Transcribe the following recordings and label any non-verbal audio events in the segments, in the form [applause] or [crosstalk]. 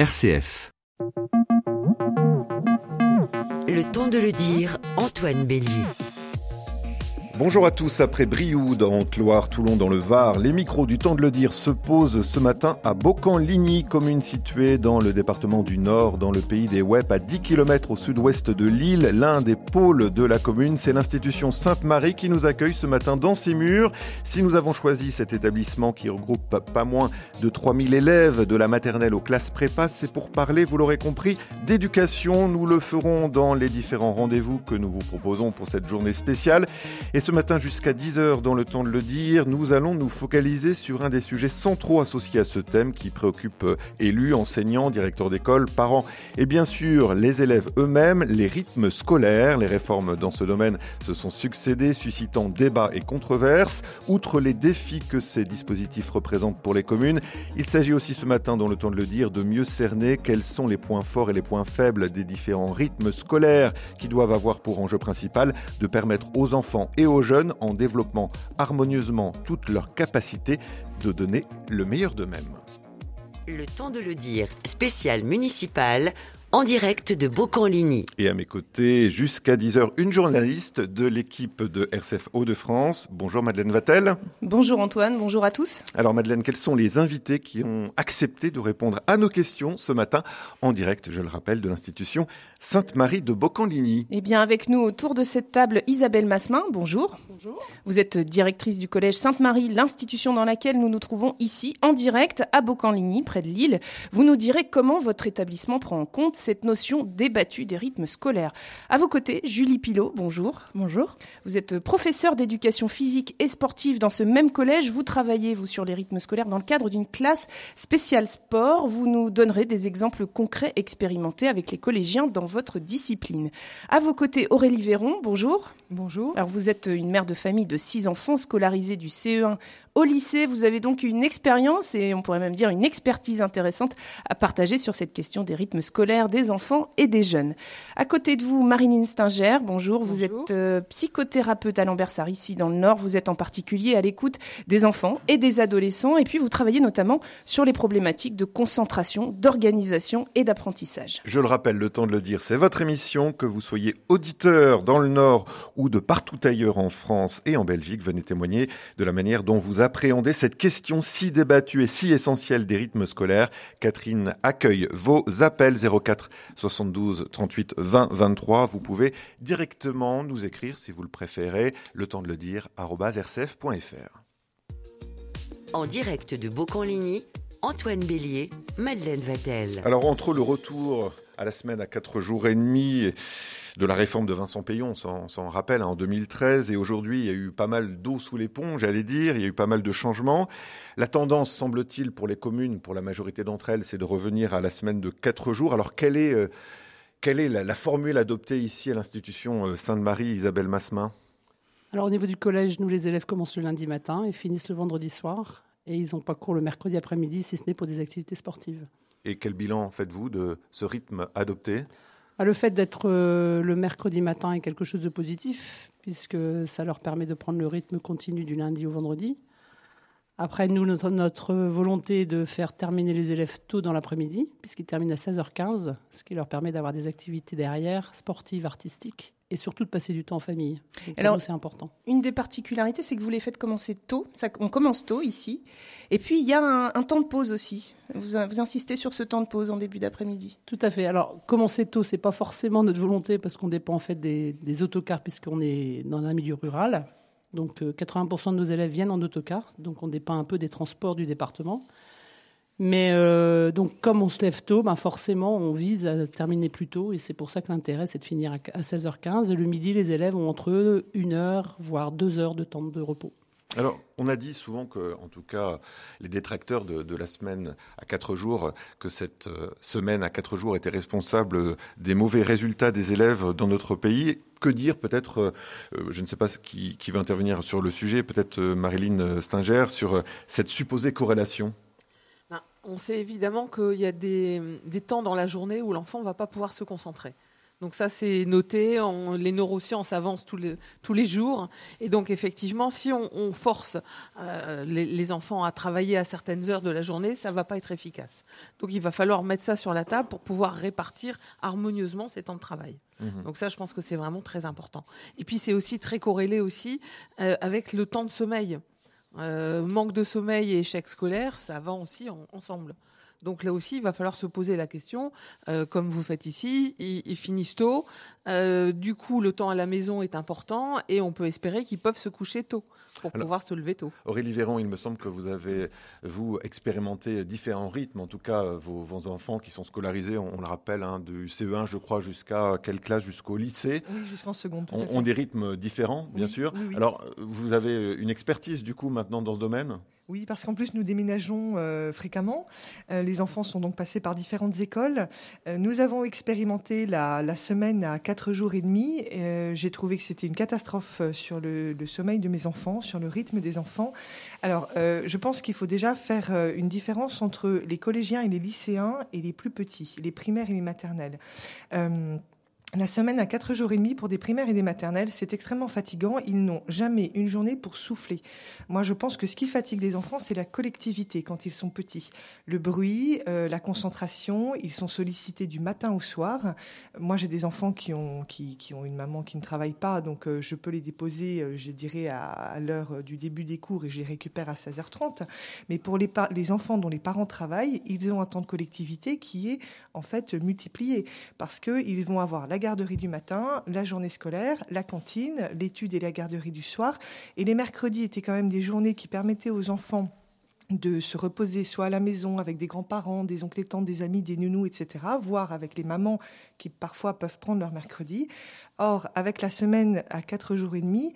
RCF. Le temps de le dire, Antoine Bélier. Bonjour à tous. Après Brioude, en Loire, Toulon, dans le Var, les micros du temps de le dire se posent ce matin à Beaucamp-Ligny, commune située dans le département du Nord, dans le pays des Web, à 10 km au sud-ouest de Lille. L'un des pôles de la commune, c'est l'institution Sainte-Marie qui nous accueille ce matin dans ses murs. Si nous avons choisi cet établissement qui regroupe pas moins de 3000 élèves de la maternelle aux classes prépa, c'est pour parler, vous l'aurez compris, d'éducation. Nous le ferons dans les différents rendez-vous que nous vous proposons pour cette journée spéciale. Matin jusqu'à 10h dans le temps de le dire, nous allons nous focaliser sur un des sujets centraux associés à ce thème qui préoccupe euh, élus, enseignants, directeurs d'école, parents et bien sûr les élèves eux-mêmes, les rythmes scolaires. Les réformes dans ce domaine se sont succédées, suscitant débats et controverses. Outre les défis que ces dispositifs représentent pour les communes, il s'agit aussi ce matin dans le temps de le dire de mieux cerner quels sont les points forts et les points faibles des différents rythmes scolaires qui doivent avoir pour enjeu principal de permettre aux enfants et aux jeunes en développant harmonieusement toutes leurs capacités de donner le meilleur d'eux-mêmes. Le temps de le dire, spécial municipal, en direct de Beaucamp-Ligny. Et à mes côtés, jusqu'à 10h, une journaliste de l'équipe de RCF Hauts-de-France. Bonjour Madeleine Vatel. Bonjour Antoine, bonjour à tous. Alors Madeleine, quels sont les invités qui ont accepté de répondre à nos questions ce matin en direct, je le rappelle, de l'institution Sainte-Marie de Beaucamp-Ligny Eh bien avec nous autour de cette table, Isabelle Massemin, bonjour. Bonjour. Vous êtes directrice du collège Sainte-Marie, l'institution dans laquelle nous nous trouvons ici, en direct, à Beaucamp-Ligny, près de Lille. Vous nous direz comment votre établissement prend en compte cette notion débattue des rythmes scolaires. À vos côtés, Julie Pilot, bonjour. Bonjour. Vous êtes professeure d'éducation physique et sportive dans ce même collège. Vous travaillez, vous, sur les rythmes scolaires dans le cadre d'une classe spéciale sport. Vous nous donnerez des exemples concrets expérimentés avec les collégiens dans votre discipline. À vos côtés, Aurélie Véron, bonjour. Bonjour. Alors vous êtes une mère de famille de six enfants scolarisés du CE1 au lycée. Vous avez donc une expérience et on pourrait même dire une expertise intéressante à partager sur cette question des rythmes scolaires des enfants et des jeunes. À côté de vous, Marilyn Stinger, bonjour. Vous êtes euh, psychothérapeute à Lambersart ici dans le Nord. Vous êtes en particulier à l'écoute des enfants et des adolescents et puis vous travaillez notamment sur les problématiques de concentration, d'organisation et d'apprentissage. Je le rappelle, le temps de le dire, c'est votre émission, que vous soyez auditeur dans le Nord ou de partout ailleurs en France et en Belgique, venez témoigner de la manière dont vous appréhendez cette question si débattue et si essentielle des rythmes scolaires. Catherine accueille vos appels 04 72 38 20 23. Vous pouvez directement nous écrire si vous le préférez, le temps de le dire, rcf.fr. En direct de Beaucamp-Ligny, Antoine Bélier, Madeleine Vatel. Alors entre le retour à la semaine à quatre jours et demi de la réforme de Vincent Payon, on s'en- rappelle, hein, en 2013, et aujourd'hui il y a eu pas mal d'eau sous les ponts, j'allais dire, il y a eu pas mal de changements. La tendance, semble-t-il, pour les communes, pour la majorité d'entre elles, c'est de revenir à la semaine de quatre jours. Alors quelle est, euh, quelle est la, la formule adoptée ici à l'institution euh, Sainte-Marie, Isabelle Massemin? Alors au niveau du collège, nous les élèves commencent le lundi matin et finissent le vendredi soir. Et ils n'ont pas cours le mercredi après-midi, si ce n'est pour des activités sportives. Et quel bilan faites-vous de ce rythme adopté? Le fait d'être euh, le mercredi matin est quelque chose de positif, puisque ça leur permet de prendre le rythme continu du lundi au vendredi. Après, nous, notre, notre volonté est de faire terminer les élèves tôt dans l'après-midi, puisqu'ils terminent à 16h15, ce qui leur permet d'avoir des activités derrière, sportives, artistiques, et surtout de passer du temps en famille. Donc, Alors- c'est important. Une des particularités, c'est que vous les faites commencer tôt. Ça, on commence tôt ici. Et puis, il y a un, un temps de pause aussi. Vous, vous insistez sur ce temps de pause en début d'après-midi. Tout à fait. Alors, commencer tôt, c'est pas forcément notre volonté parce qu'on dépend en fait des, des autocars puisqu'on est dans un milieu rural. Donc, euh, 80% de nos élèves viennent en autocar, donc on dépend un peu des transports du département. Mais euh, donc, comme on se lève tôt, ben forcément, on vise à terminer plus tôt, et c'est pour ça que l'intérêt, c'est de finir à à 16h15. Et le midi, les élèves ont entre une heure, voire deux heures de temps de repos. Alors, on a dit souvent que, en tout cas, les détracteurs de, la semaine à quatre jours, que cette euh, semaine à quatre jours était responsable des mauvais résultats des élèves dans notre pays. Que dire peut-être, euh, euh, je ne sais pas qui, qui va intervenir sur le sujet, peut-être Marilyn Stinger, sur cette supposée corrélation? Ben, on sait évidemment qu'il y a des temps dans la journée où l'enfant ne va pas pouvoir se concentrer. Donc ça, c'est noté. les neurosciences avancent tous les, tous les jours. Et donc, effectivement, si on, force euh, les, enfants à travailler à certaines heures de la journée, ça ne va pas être efficace. Donc, il va falloir mettre ça sur la table pour pouvoir répartir harmonieusement ces temps de travail. Mmh. Donc ça, je pense que c'est vraiment très important. Et puis, c'est aussi très corrélé aussi euh, avec le temps de sommeil. Euh, manque de sommeil et échec scolaire, ça va aussi ensemble. Donc là aussi, il va falloir se poser la question, euh, comme vous faites ici, ils, finissent tôt, euh, du coup le temps à la maison est important et on peut espérer qu'ils peuvent se coucher tôt pour pouvoir se lever tôt. Aurélie Véron, il me semble que vous avez, vous, expérimenté différents rythmes, en tout cas vos, enfants qui sont scolarisés, on, le rappelle, hein, du CE1 je crois jusqu'à quelle classe? Jusqu'au lycée? Oui, jusqu'en seconde. Tout ont, des rythmes différents, bien sûr. Alors vous avez une expertise du coup maintenant dans ce domaine? Oui, parce qu'en plus, nous déménageons euh, fréquemment. Euh, les enfants sont donc passés par différentes écoles. Euh, nous avons expérimenté la, semaine à quatre jours et demi. J'ai trouvé que c'était une catastrophe sur le, le, sommeil de mes enfants, sur le rythme des enfants. Alors, je pense qu'il faut déjà faire une différence entre les collégiens et les lycéens et les plus petits, les primaires et les maternelles. La semaine à 4 jours et demi pour des primaires et des maternelles, c'est extrêmement fatigant. Ils n'ont jamais une journée pour souffler. Moi, je pense que ce qui fatigue les enfants, c'est la collectivité quand ils sont petits. Le bruit, euh, la concentration, ils sont sollicités du matin au soir. Moi, j'ai des enfants qui ont, une maman qui ne travaille pas, donc euh, je peux les déposer, euh, je dirais, à, à l'heure du début des cours et je les récupère à 16h30. Mais pour les, les enfants dont les parents travaillent, ils ont un temps de collectivité qui est en fait multiplié parce qu'ils vont avoir la garderie du matin, la journée scolaire, la cantine, l'étude et la garderie du soir. Et les mercredis étaient quand même des journées qui permettaient aux enfants de se reposer soit à la maison avec des grands-parents, des oncles et tantes, des amis, des nounous, etc., voire avec les mamans qui parfois peuvent prendre leur mercredi. Or, avec la semaine à quatre jours et demi,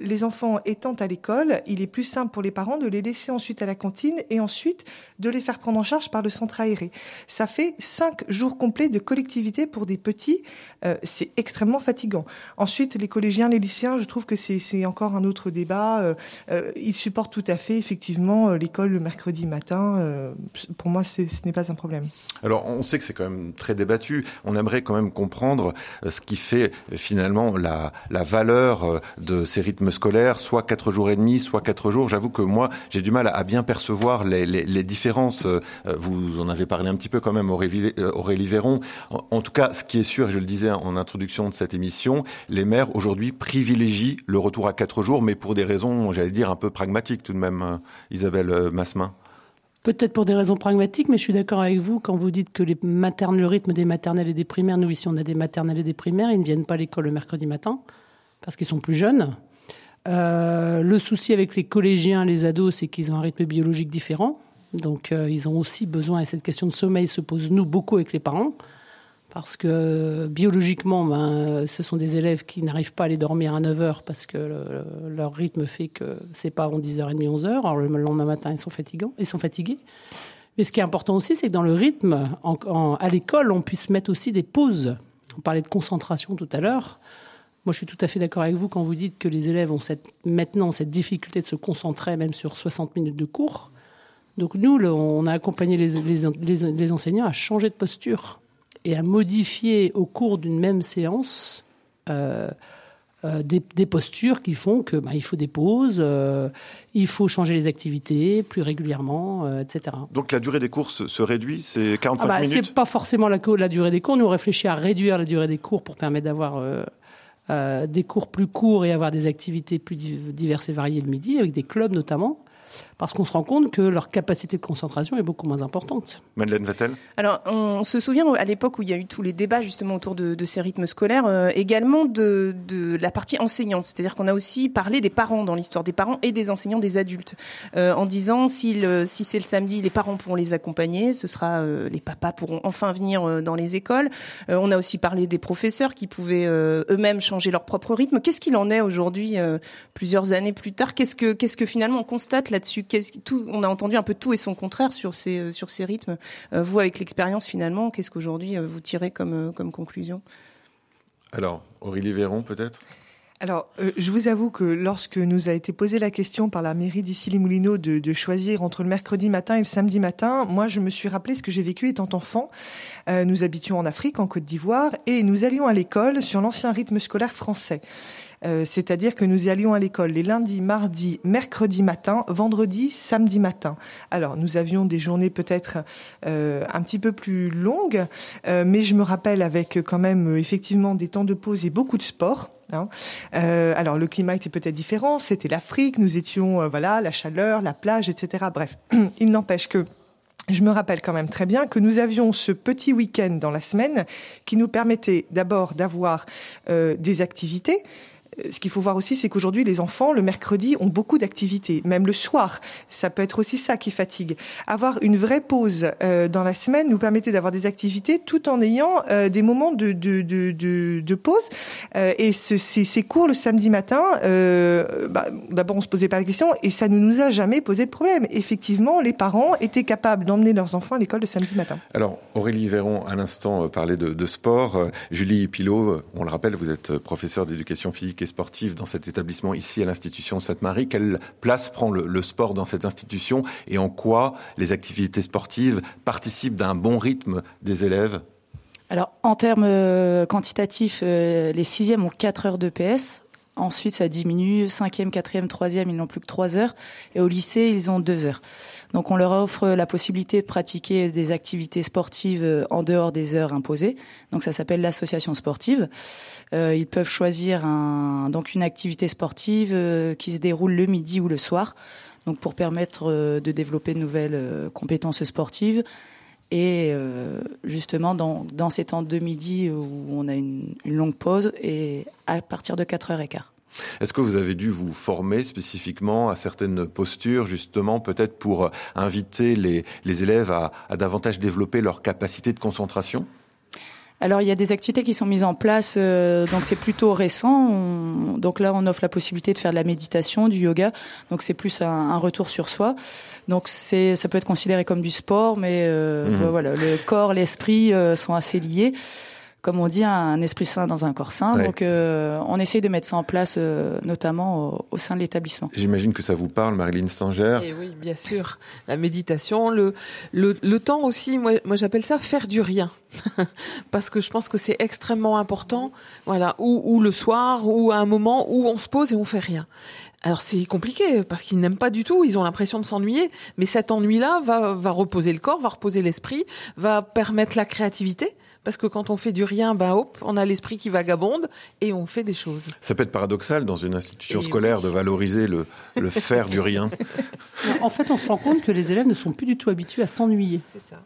les enfants étant à l'école, il est plus simple pour les parents de les laisser ensuite à la cantine et ensuite de les faire prendre en charge par le centre aéré. Ça fait cinq jours complets de collectivité pour des petits. Euh, c'est extrêmement fatigant. Ensuite, les collégiens, les lycéens, je trouve que c'est encore un autre débat. Euh, euh, ils supportent tout à fait, effectivement, l'école le mercredi matin. pour moi, ce n'est pas un problème. Alors, on sait que c'est quand même très débattu. On aimerait quand même comprendre ce qui fait finalement la, valeur de ces rythmes scolaire, soit quatre jours et demi, soit quatre jours. J'avoue que moi, j'ai du mal à, bien percevoir les, différences. Euh, vous en avez parlé un petit peu quand même, Aurélie, euh, Aurélie Véron. En, tout cas, ce qui est sûr, et je le disais en introduction de cette émission, les maires aujourd'hui privilégient le retour à quatre jours, mais pour des raisons, j'allais dire, un peu pragmatiques tout de même, euh, Isabelle Massemin. Peut-être pour des raisons pragmatiques, mais je suis d'accord avec vous quand vous dites que les maternelles, le rythme des maternelles et des primaires, nous ici on a des maternelles et des primaires, ils ne viennent pas à l'école le mercredi matin parce qu'ils sont plus jeunes. Euh, le souci avec les collégiens, les ados, c'est qu'ils ont un rythme biologique différent. Donc, euh, ils ont aussi besoin, et cette question de sommeil se pose, nous, beaucoup avec les parents. Parce que biologiquement, ben, ce sont des élèves qui n'arrivent pas à aller dormir à 9 heures parce que leur rythme fait que c'est pas avant 10h30, 11h. Alors, le lendemain matin, ils sont, fatigants, ils sont fatigués. Mais ce qui est important aussi, c'est que dans le rythme, à l'école, on puisse mettre aussi des pauses. On parlait de concentration tout à l'heure. Moi, je suis tout à fait d'accord avec vous quand vous dites que les élèves ont maintenant cette difficulté de se concentrer même sur 60 minutes de cours. Donc nous, on a accompagné les, enseignants à changer de posture et à modifier au cours d'une même séance euh, euh, des, postures qui font que bah, il faut des pauses, euh, il faut changer les activités plus régulièrement, etc. Donc la durée des cours se, réduit, c'est 45 ah bah, minutes. C'est pas forcément la, la, durée des cours. Nous on réfléchit à réduire la durée des cours pour permettre d'avoir des cours plus courts et avoir des activités plus diverses et variées le midi, avec des clubs notamment parce qu'on se rend compte que leur capacité de concentration est beaucoup moins importante. Madeleine Vattel Alors, on se souvient à l'époque où il y a eu tous les débats justement autour de, ces rythmes scolaires, euh, également de, la partie enseignante. C'est-à-dire qu'on a aussi parlé des parents dans l'histoire, des parents et des enseignants, des adultes, euh, en disant si, si c'est le samedi, les parents pourront les accompagner, ce sera euh, les papas pourront enfin venir dans les écoles. on a aussi parlé des professeurs qui pouvaient eux-mêmes changer leur propre rythme. Qu'est-ce qu'il en est aujourd'hui, plusieurs années plus tard? Qu'est-ce que qu'est-ce que finalement on constate là-dessus on a entendu un peu tout et son contraire sur ces, euh, sur ces rythmes. Euh, vous, avec l'expérience, finalement, qu'est-ce qu'aujourd'hui euh, vous tirez comme, comme conclusion? Alors, Aurélie Véron, peut-être? Alors, euh, je vous avoue que lorsque nous a été posé la question par la mairie d'Issy-les-Moulineaux de, de, choisir entre le mercredi matin et le samedi matin, moi, je me suis rappelé ce que j'ai vécu étant enfant. Euh, nous habitions en Afrique, en Côte d'Ivoire, et nous allions à l'école sur l'ancien rythme scolaire français. Euh, c'est-à-dire que nous allions à l'école les lundis, mardis, mercredi matin, vendredi, samedi matin. Alors, nous avions des journées peut-être euh, un petit peu plus longues, euh, mais je me rappelle avec quand même effectivement des temps de pause et beaucoup de sport. Hein. alors le climat était peut-être différent, c'était l'Afrique, nous étions voilà la chaleur, la plage, etc. Bref, [clears throat] il n'empêche que je me rappelle quand même très bien que nous avions ce petit week-end dans la semaine qui nous permettait d'abord d'avoir des activités, ce qu'il faut voir aussi, c'est qu'aujourd'hui, les enfants, le mercredi, ont beaucoup d'activités, même le soir. Ça peut être aussi ça qui fatigue. Avoir une vraie pause euh, dans la semaine nous permettait d'avoir des activités tout en ayant euh, des moments de, de, de, de, pause. Euh, et ce, ces, cours le samedi matin, bah, d'abord, on se posait pas la question et ça ne nous a jamais posé de problème. Effectivement, les parents étaient capables d'emmener leurs enfants à l'école le samedi matin. Alors, Aurélie Véron, à l'instant, parlait de, de sport. Julie Pilot, on le rappelle, vous êtes professeur d'éducation physique sportive dans cet établissement ici à l'institution Sainte-Marie. Quelle place prend le, sport dans cette institution et en quoi les activités sportives participent d'un bon rythme des élèves? Alors, en termes euh, quantitatifs, euh, les sixièmes ont 4 heures de PS. Ensuite, ça diminue. Cinquième, quatrième, troisième, ils n'ont plus que 3 heures. Et au lycée, ils ont 2 heures. Donc, on leur offre la possibilité de pratiquer des activités sportives euh, en dehors des heures imposées. Donc, ça s'appelle l'association sportive. Euh, ils peuvent choisir un, donc une activité sportive euh, qui se déroule le midi ou le soir, donc pour permettre euh, de développer de nouvelles compétences sportives. Et justement, dans, dans ces temps de midi où on a une, longue pause et à partir de 4h15. Est-ce que vous avez dû vous former spécifiquement à certaines postures, justement, peut-être pour inviter les, les élèves à davantage développer leur capacité de concentration? Alors il y a des activités qui sont mises en place, euh, donc c'est plutôt récent. donc là, on offre la possibilité de faire de la méditation, du yoga. Donc c'est plus un, retour sur soi. Donc c'est, ça peut être considéré comme du sport, mais euh, mhm. voilà, le corps, l'esprit euh, sont assez liés comme on dit, un esprit sain dans un corps sain. Donc, euh, on essaye de mettre ça en place, euh, notamment au, sein de l'établissement. J'imagine que ça vous parle, Marilyn Stanger. Et eh oui, bien sûr. La méditation, le, le, le temps aussi, moi, moi j'appelle ça faire du rien. [laughs] Parce que je pense que c'est extrêmement important. Voilà. Ou, ou le soir, ou à un moment où on se pose et on fait rien. Alors c'est compliqué parce qu'ils n'aiment pas du tout, ils ont l'impression de s'ennuyer, mais cet ennui-là va, va reposer le corps, va reposer l'esprit, va permettre la créativité parce que quand on fait du rien, ben hop, on a l'esprit qui vagabonde et on fait des choses. Ça peut être paradoxal dans une institution scolaire de valoriser le, le faire du rien. [laughs] En fait, on se rend compte que les élèves ne sont plus du tout habitués à s'ennuyer. C'est ça.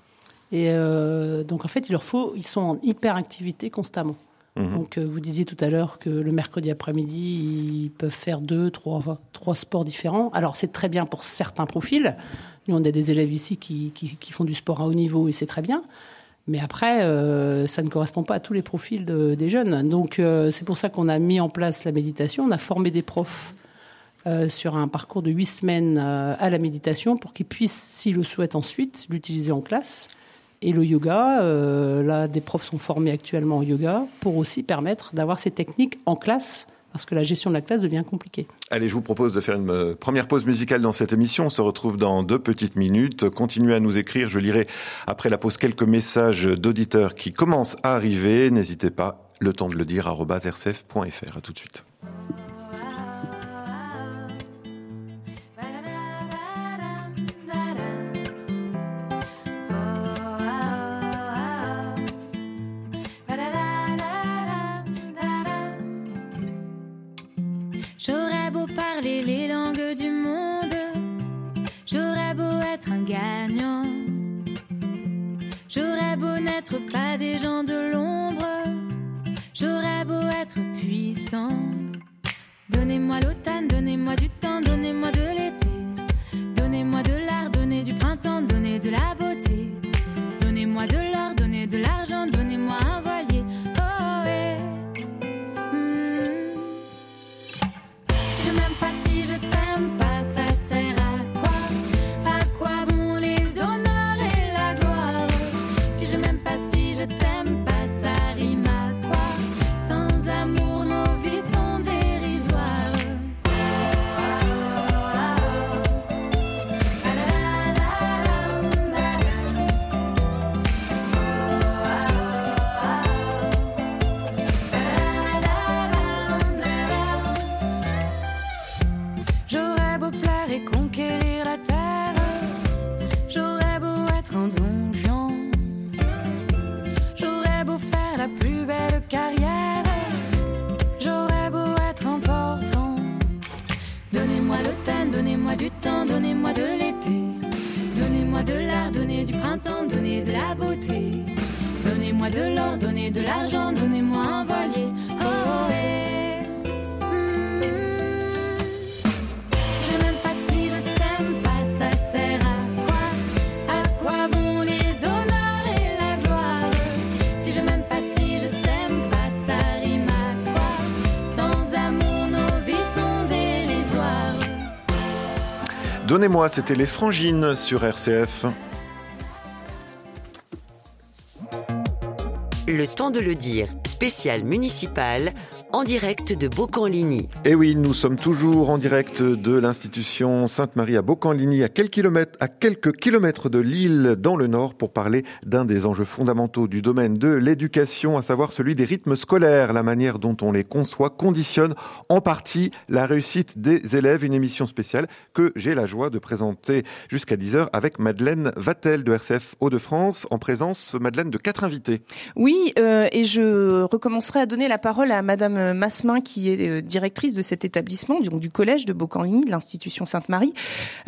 Et euh, donc, en fait, il leur faut, ils sont en hyperactivité constamment. Mhm. Donc, euh, vous disiez tout à l'heure que le mercredi après-midi, ils peuvent faire deux, trois, trois sports différents. Alors, c'est très bien pour certains profils. Nous, on a des élèves ici qui, qui, qui font du sport à haut niveau et c'est très bien. Mais après, euh, ça ne correspond pas à tous les profils des jeunes. Donc, euh, c'est pour ça qu'on a mis en place la méditation. On a formé des profs euh, sur un parcours de huit semaines à la méditation pour qu'ils puissent, s'ils le souhaitent ensuite, l'utiliser en classe. Et le yoga, là, des profs sont formés actuellement au yoga pour aussi permettre d'avoir ces techniques en classe parce que la gestion de la classe devient compliquée. Allez, je vous propose de faire une euh, première pause musicale dans cette émission. On se retrouve dans deux petites minutes. Continuez à nous écrire. Je lirai après la pause quelques messages d'auditeurs qui commencent à arriver. N'hésitez pas, le temps de le dire, rcf.fr. À tout de suite. Donnez-moi, c'était les frangines sur RCF. Le temps de le dire, spécial municipal, en direct de Beaucamp-Ligny. Et oui, nous sommes toujours en direct de l'institution Sainte-Marie à Beaucamp-Ligny, à quelques kilomètres, à quelques kilomètres de Lille, dans le Nord, pour parler d'un des enjeux fondamentaux du domaine de l'éducation, à savoir celui des rythmes scolaires. La manière dont on les conçoit conditionne en partie la réussite des élèves. Une émission spéciale que j'ai la joie de présenter jusqu'à 10h avec Madeleine Vatel de RCF Hauts-de-France, en présence, Madeleine, de quatre invités. Oui, euh, et je recommencerai à donner la parole à Madame Massemin, qui est euh, directrice de cet établissement, du, collège de Beaucamp-Ligny, de l'institution Sainte-Marie,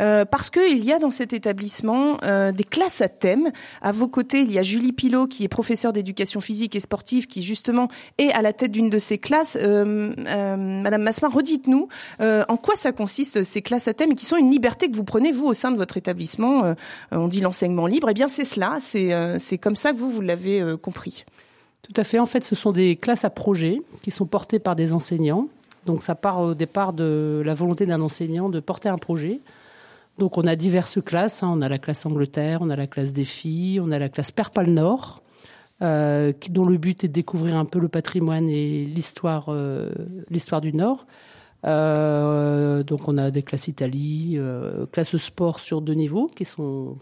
euh, parce qu'il y a dans cet établissement euh, des classes à thème. À vos côtés, il y a Julie Pilot, qui est professeure d'éducation physique et sportive, qui justement est à la tête d'une de ces classes. Euh, Madame Massemin, redites-nous en quoi ça consiste ces classes à thème, et qui sont une liberté que vous prenez vous au sein de votre établissement. On dit l'enseignement libre, eh bien c'est cela, c'est comme ça que vous vous l'avez compris. Tout à fait. En fait, ce sont des classes à projet qui sont portées par des enseignants. Donc, ça part au départ de la volonté d'un enseignant de porter un projet. Donc, on a diverses classes. hein. On a la classe Angleterre, on a la classe des filles, on a la classe Perpal Nord, euh, dont le but est de découvrir un peu le patrimoine et l'histoire, euh, du Nord. Euh, donc, on a des classes Italie, classes sport sur deux niveaux qui sont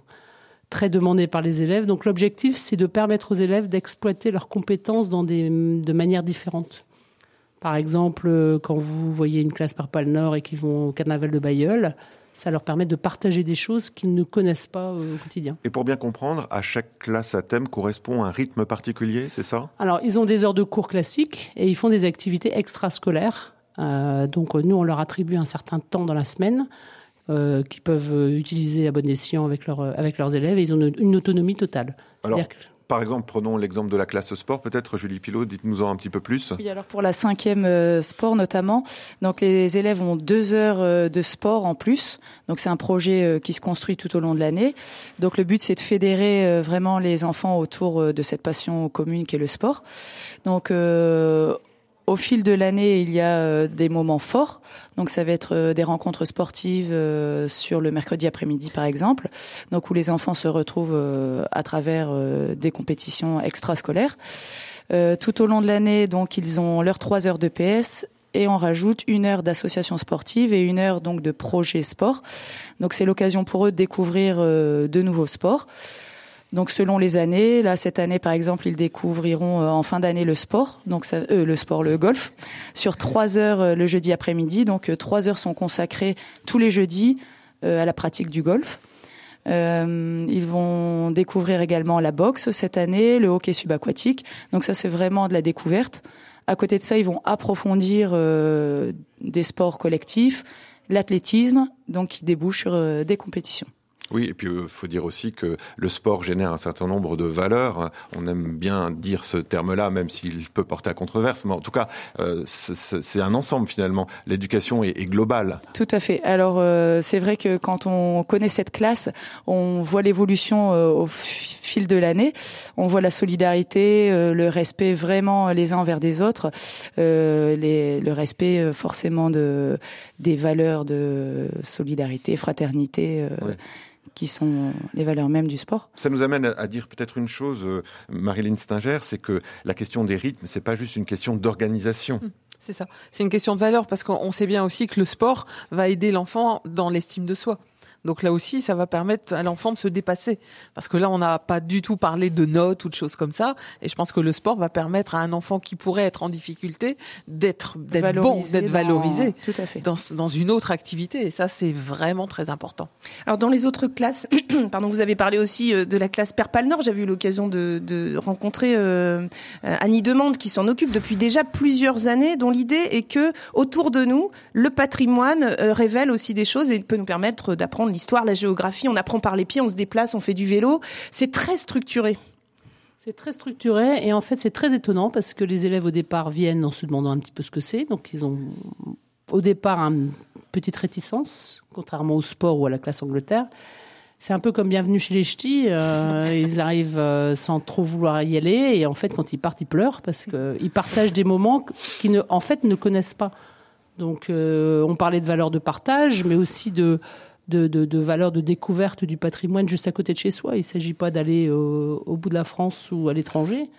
très demandées par les élèves. Donc, l'objectif, c'est de permettre aux élèves d'exploiter leurs compétences dans des, de manières différentes. Par exemple, euh, quand vous voyez une classe par Pal Nord et qu'ils vont au carnaval de Bayeul, ça leur permet de partager des choses qu'ils ne connaissent pas euh, au quotidien. Et pour bien comprendre, à chaque classe à thème correspond un rythme particulier, c'est ça? Alors, ils ont des heures de cours classiques et ils font des activités extrascolaires. Euh, donc, nous, on leur attribue un certain temps dans la semaine euh, qu'ils peuvent euh, utiliser à bon escient avec, leur, euh, avec leurs élèves et ils ont une, une autonomie totale. Alors, que- Par exemple, prenons l'exemple de la classe sport, peut-être, Julie Pilot, dites-nous-en un petit peu plus. Oui, alors pour la cinquième euh, sport notamment, donc les élèves ont deux heures euh, de sport en plus. Donc c'est un projet euh, qui se construit tout au long de l'année. Donc le but c'est de fédérer vraiment les enfants autour de cette passion commune qu'est le sport. Donc euh, au fil de l'année, il y a euh, des moments forts. Donc ça va être euh, des rencontres sportives euh, sur le mercredi après-midi par exemple, donc où les enfants se retrouvent à travers des compétitions extrascolaires. Tout au long de l'année, donc ils ont leurs trois heures de PS et on rajoute une heure d'association sportive et une heure donc de projet sport. Donc c'est l'occasion pour eux de découvrir de nouveaux sports. Donc selon les années, là cette année par exemple, ils découvriront euh, en fin d'année le sport, donc euh, le sport, le golf, sur trois heures euh, le jeudi après-midi. Donc trois heures sont consacrées tous les jeudis à la pratique du golf. Ils vont découvrir également la boxe cette année, le hockey subaquatique. Donc ça c'est vraiment de la découverte. À côté de ça, ils vont approfondir des sports collectifs, l'athlétisme, donc qui débouche sur des compétitions. Oui, et puis il faut dire aussi que le sport génère un certain nombre de valeurs. On aime bien dire ce terme-là, même s'il peut porter à controverse, mais en tout cas, euh, c'est un ensemble finalement. L'éducation est, est globale. Tout à fait. Alors euh, c'est vrai que quand on connaît cette classe, on voit l'évolution euh, au fil de l'année. On voit la solidarité, euh, le respect vraiment les uns envers des autres, euh, les, le respect euh, forcément de des valeurs de solidarité, fraternité. euh, Oui. Qui sont les valeurs mêmes du sport. Ça nous amène à- dire peut-être une chose, euh, Marilyn Stinger, c'est que la question des rythmes, c'est pas juste une question d'organisation. C'est ça. C'est une question de valeur parce qu'on on sait bien aussi que le sport va aider l'enfant dans l'estime de soi. Donc là aussi, ça va permettre à l'enfant de se dépasser. Parce que là, on n'a pas du tout parlé de notes ou de choses comme ça. Et je pense que le sport va permettre à un enfant qui pourrait être en difficulté d'être d'être bon, Valorisé d'être dans- valorisé Tout à fait. dans, dans une autre activité. Et ça, c'est vraiment très important. Alors dans les autres classes, [clears throat] pardon, vous avez parlé aussi euh, de la classe Perpal Nord. J'avais eu l'occasion de, de rencontrer euh, euh, Annie Demande qui s'en occupe depuis déjà plusieurs années, dont l'idée est que autour de nous, le patrimoine euh, révèle aussi des choses et peut nous permettre d'apprendre l'histoire, la géographie, on apprend par les pieds, on se déplace, on fait du vélo. C'est très structuré. C'est très structuré et en fait c'est très étonnant parce que les élèves au départ viennent en se demandant un petit peu ce que c'est. Donc ils ont au départ une petite réticence, contrairement au sport ou à la classe Angleterre. C'est un peu comme Bienvenue chez les Ch'tis. Euh, [laughs] ils arrivent euh, sans trop vouloir y aller et en fait quand ils partent ils pleurent parce qu'ils [laughs] partagent des moments qu'ils ne, en fait ne connaissent pas. Donc euh, on parlait de valeurs de partage mais aussi de de, de, de valeurs de découverte du patrimoine juste à côté de chez soi. Il ne s'agit pas d'aller au, au, bout de la France ou à l'étranger.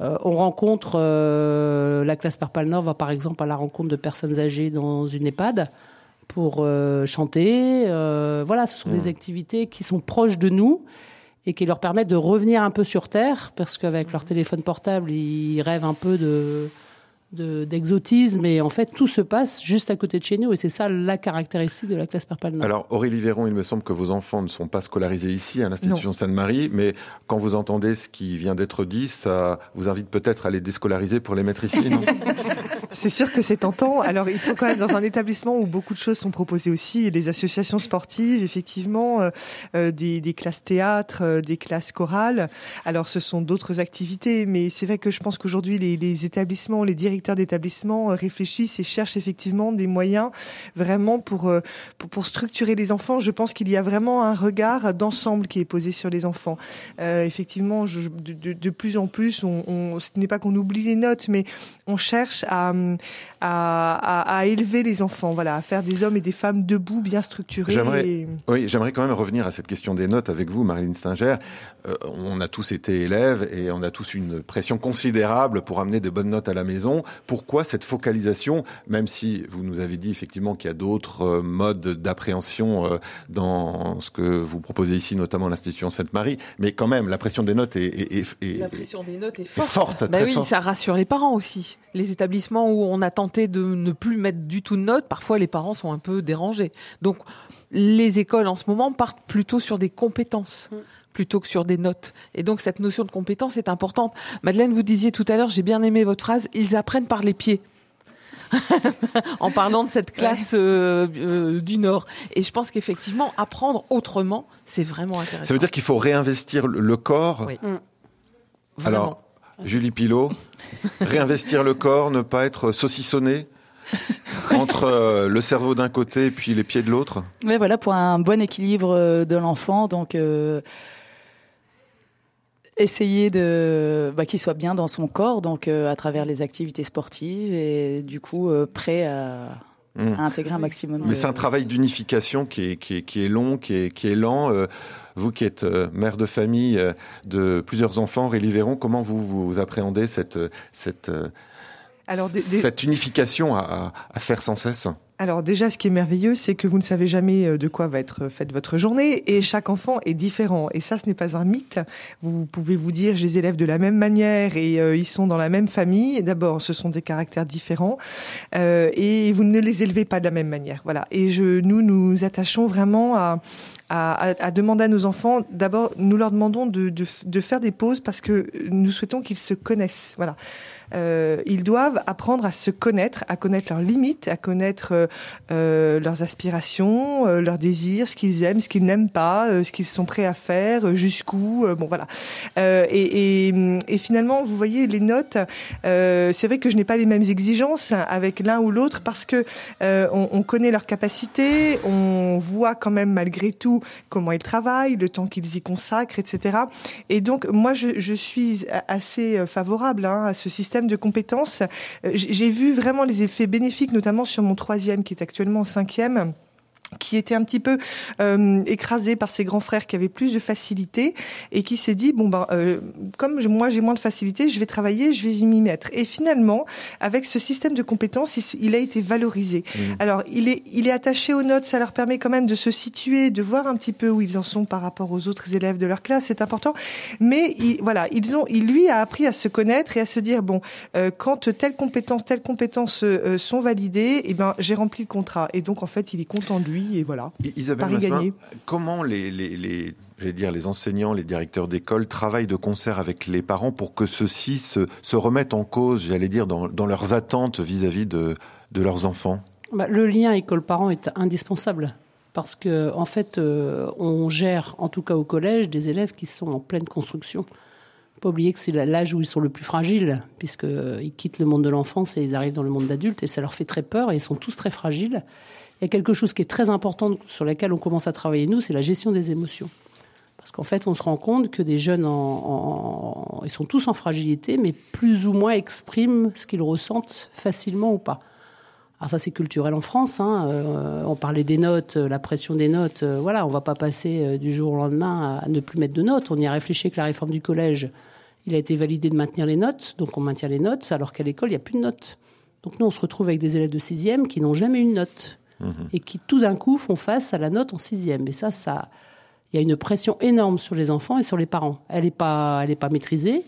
Euh, on rencontre, euh, la classe Perpal Nord va par exemple à la rencontre de personnes âgées dans une EHPAD pour euh, chanter. Euh, voilà, ce sont mmh. des activités qui sont proches de nous et qui leur permettent de revenir un peu sur Terre, parce qu'avec leur téléphone portable, ils rêvent un peu de d'exotisme et en fait tout se passe juste à côté de chez nous et c'est ça la caractéristique de la classe Perpalna. Alors Aurélie Véron, il me semble que vos enfants ne sont pas scolarisés ici à l'institution Sainte-Marie, mais quand vous entendez ce qui vient d'être dit, ça vous invite peut-être à les déscolariser pour les mettre ici, non? [laughs] C'est sûr que c'est tentant. Alors ils sont quand même dans un établissement où beaucoup de choses sont proposées aussi, les associations sportives, effectivement, euh, euh, des, des, classes théâtre, euh, des classes chorales. Alors ce sont d'autres activités, mais c'est vrai que je pense qu'aujourd'hui les, les établissements, les directeurs directeurs d'établissement euh, réfléchissent et cherchent effectivement des moyens vraiment pour, euh, pour, pour structurer les enfants. Je pense qu'il y a vraiment un regard d'ensemble qui est posé sur les enfants. Effectivement, je, de, de, plus en plus, on, on, ce n'est pas qu'on oublie les notes, mais on cherche à, ähm, à, à, à, élever les enfants, voilà, à faire des hommes et des femmes debout, bien structurés. J'aimerais, et... oui, j'aimerais quand même revenir à cette question des notes avec vous, Marilyn Singer. Euh, on a tous été élèves et on a tous une pression considérable pour amener de bonnes notes à la maison. Pourquoi cette focalisation, même si vous nous avez dit effectivement qu'il y a d'autres euh, modes d'appréhension euh, dans ce que vous proposez ici, notamment l'institution Sainte-Marie, mais quand même, la pression des notes est, est, est la pression des notes est forte. Est forte bah oui, forte. ça rassure les parents aussi. Les établissements où on a de ne plus mettre du tout de notes, parfois les parents sont un peu dérangés. Donc les écoles en ce moment partent plutôt sur des compétences. Mm plutôt que sur des notes. Et donc cette notion de compétence est importante. Madeleine, vous disiez tout à l'heure, j'ai bien aimé votre phrase, ils apprennent par les pieds. [laughs] en parlant de cette classe euh, euh, du Nord. Et je pense qu'effectivement, apprendre autrement, c'est vraiment intéressant. Ça veut dire qu'il faut réinvestir le corps. Oui. Mmh. Alors, Julie Pilot, réinvestir le corps, ne pas être saucissonné entre euh, le cerveau d'un côté et puis les pieds de l'autre. Oui, voilà, pour un bon équilibre euh, de l'enfant. Donc, euh, essayer de bah, qu'il soit bien dans son corps, donc à travers les activités sportives et du coup prêt à, mmh. à, intégrer un maximum. Mais de... c'est un travail d'unification qui est, qui, est, qui est long, qui est, qui est lent. Euh, vous qui êtes mère de famille de plusieurs enfants, Rélie Véron, comment vous, vous appréhendez cette, cette, Alors, cette unification à, à faire sans cesse? Alors déjà, ce qui est merveilleux, c'est que vous ne savez jamais euh, de quoi va être faite votre journée et chaque enfant est différent. Et ça, ce n'est pas un mythe. Vous pouvez vous dire, je les élève de la même manière et euh, ils sont dans la même famille. D'abord, ce sont des caractères différents euh, et vous ne les élevez pas de la même manière. Voilà. Et je, nous, nous attachons vraiment à, à, à, demander à nos enfants, d'abord, nous leur demandons de, de, de, faire des pauses parce que nous souhaitons qu'ils se connaissent. Voilà. Euh, ils doivent apprendre à se connaître, à connaître leurs limites, à connaître euh, leurs aspirations, euh, leurs désirs, ce qu'ils aiment, ce qu'ils n'aiment pas, euh, ce qu'ils sont prêts à faire, euh, jusqu'où. bon, voilà. Et, et, et, finalement, vous voyez, les notes, c'est vrai que je n'ai pas les mêmes exigences avec l'un ou l'autre parce que on, on, connaît leurs capacités, on voit quand même malgré tout comment ils travaillent, le temps qu'ils y consacrent, etc. Et donc, moi, je, je suis assez favorable hein, à ce système de compétences. J'ai vu vraiment les effets bénéfiques, notamment sur mon troisième qui est actuellement en cinquième qui était un petit peu euh, écrasé par ses grands frères qui avaient plus de facilité et qui s'est dit bon ben euh, comme moi j'ai moins de facilité je vais travailler je vais m'y mettre. Et finalement avec ce système de compétences il, il a été valorisé. Mmh. alors il est il est attaché aux notes ça leur permet quand même de se situer de voir un petit peu où ils en sont par rapport aux autres élèves de leur classe c'est important. Mais il, voilà ils ont il lui a appris à se connaître et à se dire bon euh, quand telle compétence telle compétence sont validées et eh ben j'ai rempli le contrat. Et donc en fait il est content de lui et voilà. Isabelle Paris gagné. comment les, les, les j'allais dire, les enseignants, les directeurs d'école travaillent de concert avec les parents pour que ceux-ci se, se remettent en cause, j'allais dire, dans, dans leurs attentes vis-à-vis -vis de, de leurs enfants? Bah, Le lien école-parent est indispensable. Parce que, en fait, euh, on gère, en tout cas au collège, des élèves qui sont en pleine construction. Faut Pas oublier que c'est l'âge où ils sont le plus fragiles, puisqu'ils quittent le monde de l'enfance et ils arrivent dans le monde d'adulte, et ça leur fait très peur, et ils sont tous très fragiles. Il y a quelque chose qui est très important sur lequel on commence à travailler, nous, c'est la gestion des émotions. Parce qu'en fait, on se rend compte que des jeunes, ils sont tous en fragilité, mais plus ou moins expriment ce qu'ils ressentent facilement ou pas. Alors ça, c'est culturel en France. Hein. Euh, on parlait des notes, euh, la pression des notes. euh, voilà, on va pas passer du jour au lendemain à ne plus mettre de notes. On y a réfléchi avec la réforme du collège. Il a été validé de maintenir les notes, donc on maintient les notes, alors qu'à l'école, il n'y a plus de notes. Donc nous, on se retrouve avec des élèves de sixième qui n'ont jamais eu une note et qui tout d'un coup font face à la note en sixième. Et ça, ça, il y a une pression énorme sur les enfants et sur les parents. Elle n'est pas, elle est pas maîtrisée.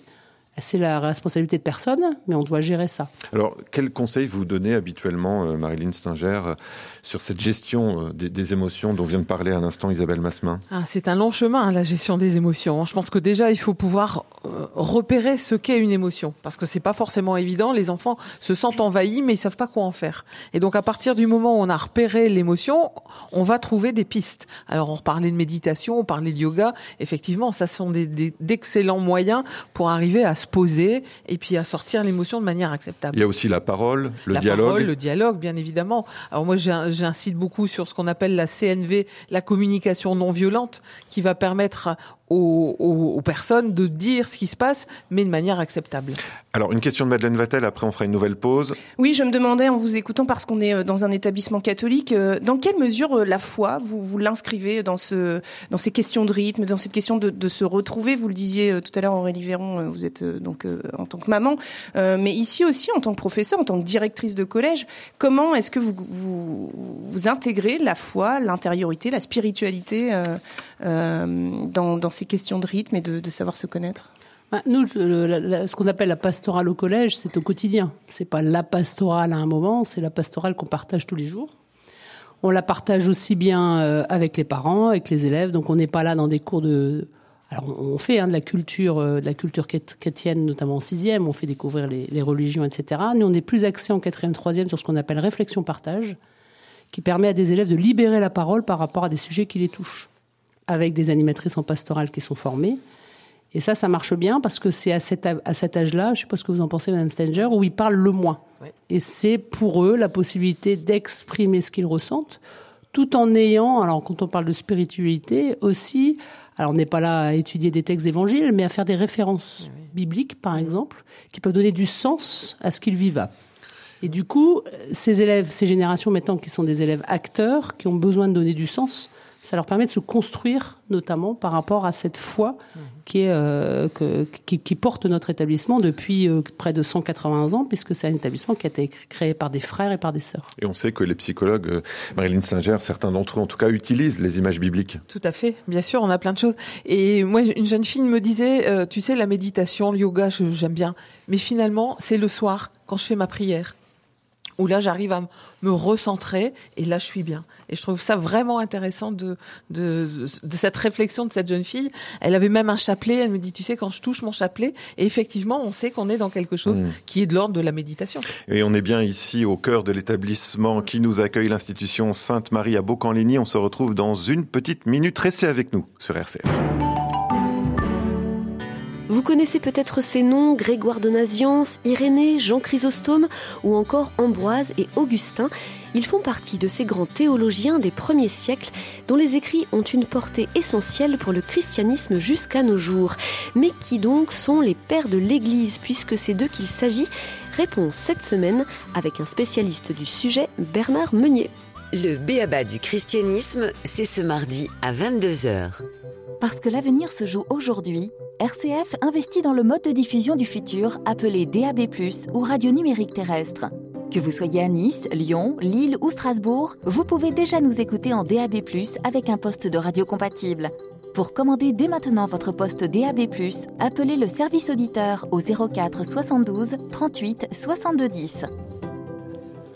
C'est la responsabilité de personne, mais on doit gérer ça. Alors, quels conseils vous donnez habituellement, euh, Marilyn Stinger, euh, sur cette gestion euh, des, des émotions dont vient de parler à l'instant Isabelle Massemin? Ah, c'est un long chemin, hein, la gestion des émotions. Je pense que déjà, il faut pouvoir euh, repérer ce qu'est une émotion. Parce que c'est pas forcément évident. Les enfants se sentent envahis, mais ils savent pas quoi en faire. Et donc, à partir du moment où on a repéré l'émotion, on va trouver des pistes. Alors, on parlait de méditation, on parlait de yoga. Effectivement, ça sont des- des- d'excellents moyens pour arriver à se poser et puis à sortir l'émotion de manière acceptable Il y a aussi la parole, le la dialogue. parole, le dialogue, bien évidemment. Alors moi, j'incite beaucoup sur ce qu'on appelle la CNV, la communication non violente, qui va permettre aux, aux- aux personnes de dire ce qui se passe, mais de manière acceptable. Alors, une question de Madeleine Vatel, après on fera une nouvelle pause. Oui, je me demandais en vous écoutant, parce qu'on est euh, dans un établissement catholique, euh, dans quelle mesure euh, la foi, vous, vous l'inscrivez dans, ce, dans ces questions de rythme, dans cette question de, de se retrouver? Vous le disiez tout à l'heure, Aurélie Véron, vous êtes donc en tant que maman, mais ici aussi en tant que professeur, en tant que directrice de collège, comment est-ce que vous, vous, vous intégrez la foi, l'intériorité, la spiritualité dans, dans ces questions de rythme et de, savoir se connaître Bah, Nous, ce qu'on appelle la pastorale au collège, c'est au quotidien. C'est pas la pastorale à un moment, c'est la pastorale qu'on partage tous les jours. On la partage aussi bien euh, avec les parents, avec les élèves. Donc on n'est pas là dans des cours de. Alors on fait hein, de la culture, euh, de la culture chrét- chrétienne, notamment en sixième. On fait découvrir les, religions, etc. Nous, on est plus axé en quatrième, troisième sur ce qu'on appelle réflexion-partage, qui permet à des élèves de libérer la parole par rapport à des sujets qui les touchent, avec des animatrices en pastorale qui sont formées. Et ça, ça marche bien parce que c'est à cet, à cet âge-là, je ne sais pas ce que vous en pensez, Mme Stenger, où ils parlent le moins. Ouais. Et c'est pour eux la possibilité d'exprimer ce qu'ils ressentent, tout en ayant, alors quand on parle de spiritualité, aussi, alors on n'est pas là à étudier des textes d'évangile, mais à faire des références bibliques, par exemple, qui peuvent donner du sens à ce qu'ils vivent. Et du coup, ces élèves, ces générations maintenant qui sont des élèves acteurs, qui ont besoin de donner du sens, ça leur permet de se construire, notamment par rapport à cette foi qui, est, euh, que- qui, qui porte notre établissement depuis euh, près de 180 ans, puisque c'est un établissement qui a été créé par des frères et par des sœurs. Et on sait que les psychologues, euh, Marilyn Stinger, certains d'entre eux en tout cas, utilisent les images bibliques. Tout à fait, bien sûr, on a plein de choses. Et moi, une jeune fille me disait, euh, tu sais, la méditation, le yoga, je- j'aime bien, mais finalement, c'est le soir quand je fais ma prière où là j'arrive à me recentrer et là je suis bien. Et je trouve ça vraiment intéressant de, de, de, de cette réflexion de cette jeune fille. Elle avait même un chapelet, elle me dit, tu sais, quand je touche mon chapelet, et effectivement on sait qu'on est dans quelque chose Mm. qui est de l'ordre de la méditation. Et on est bien ici au cœur de l'établissement qui nous accueille, l'institution Sainte-Marie à Beaucamp-Ligny. On se retrouve dans une petite minute. Restez avec nous sur RCF. Vous connaissez peut-être ces noms Grégoire de Naziance, Irénée, Jean Chrysostome ou encore Ambroise et Augustin. Ils font partie de ces grands théologiens des premiers siècles dont les écrits ont une portée essentielle pour le christianisme jusqu'à nos jours. Mais qui donc sont les pères de l'Église puisque c'est d'eux qu'il s'agit? Réponse cette semaine avec un spécialiste du sujet, Bernard Meunier. Le béaba du christianisme, c'est ce mardi à 22h. Parce que l'avenir se joue aujourd'hui, RCF investit dans le mode de diffusion du futur appelé DAB+, ou radio numérique terrestre. Que vous soyez à Nice, Lyon, Lille ou Strasbourg, vous pouvez déjà nous écouter en DAB+, avec un poste de radio compatible. Pour commander dès maintenant votre poste DAB+, appelez le service auditeur au 04 72 38 62 10.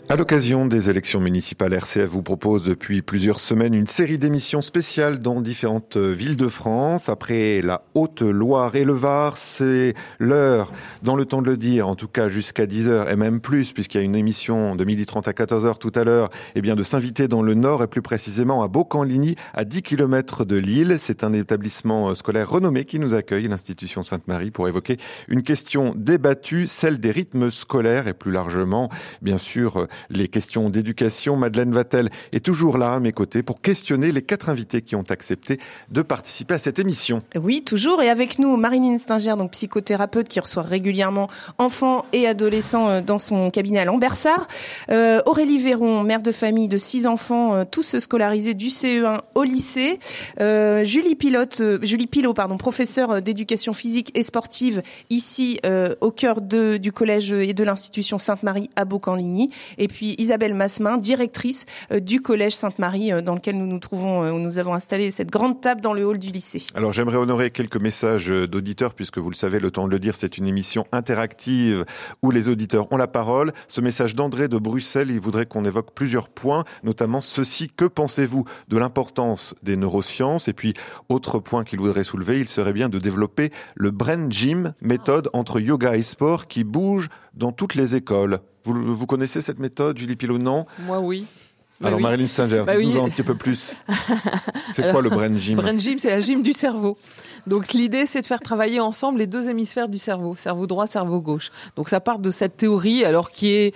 À l'occasion des élections municipales, RCF vous propose depuis plusieurs semaines une série d'émissions spéciales dans différentes villes de France. Après la Haute-Loire et le Var, c'est l'heure, dans le temps de le dire, en tout cas jusqu'à 10h et même plus, puisqu'il y a une émission de 12h30 à 14h tout à l'heure, eh bien de s'inviter dans le Nord et plus précisément à Beaucamp-Ligny, à 10 km de Lille. C'est un établissement scolaire renommé qui nous accueille, l'institution Sainte-Marie, pour évoquer une question débattue, celle des rythmes scolaires et plus largement, bien sûr, les questions d'éducation. Madeleine Vatel est toujours là à mes côtés pour questionner les quatre invités qui ont accepté de participer à cette émission. Oui, toujours. Et avec nous, Marilyn Stinger, donc psychothérapeute qui reçoit régulièrement enfants et adolescents euh, dans son cabinet à Lambersart. Euh, Aurélie Véron, mère de famille de six enfants, euh, tous scolarisés du CE1 au lycée. Julie Pilote, Julie Pilot, pardon, professeure d'éducation physique et sportive ici au cœur du collège et de l'institution Sainte-Marie à Beaucamp-Ligny. Et et puis Isabelle Massemin, directrice euh, du collège Sainte-Marie euh, dans lequel nous nous trouvons, euh, où nous avons installé cette grande table dans le hall du lycée. Alors j'aimerais honorer quelques messages d'auditeurs puisque vous le savez, le temps de le dire, c'est une émission interactive où les auditeurs ont la parole. Ce message d'André de Bruxelles, il voudrait qu'on évoque plusieurs points, notamment ceci. Que pensez-vous de l'importance des neurosciences? Et puis, autre point qu'il voudrait soulever, il serait bien de développer le Brain Gym, méthode entre yoga et sport qui bouge dans toutes les écoles. Vous, connaissez cette méthode, Julie Pilot Non Moi, oui. Alors, Marilyn Singer, bah nous en un petit peu plus. [laughs] C'est quoi le brain gym? Brain gym, c'est la gym du cerveau. Donc l'idée, c'est de faire travailler ensemble les deux hémisphères du cerveau, cerveau droit, cerveau gauche. Donc ça part de cette théorie, alors qui est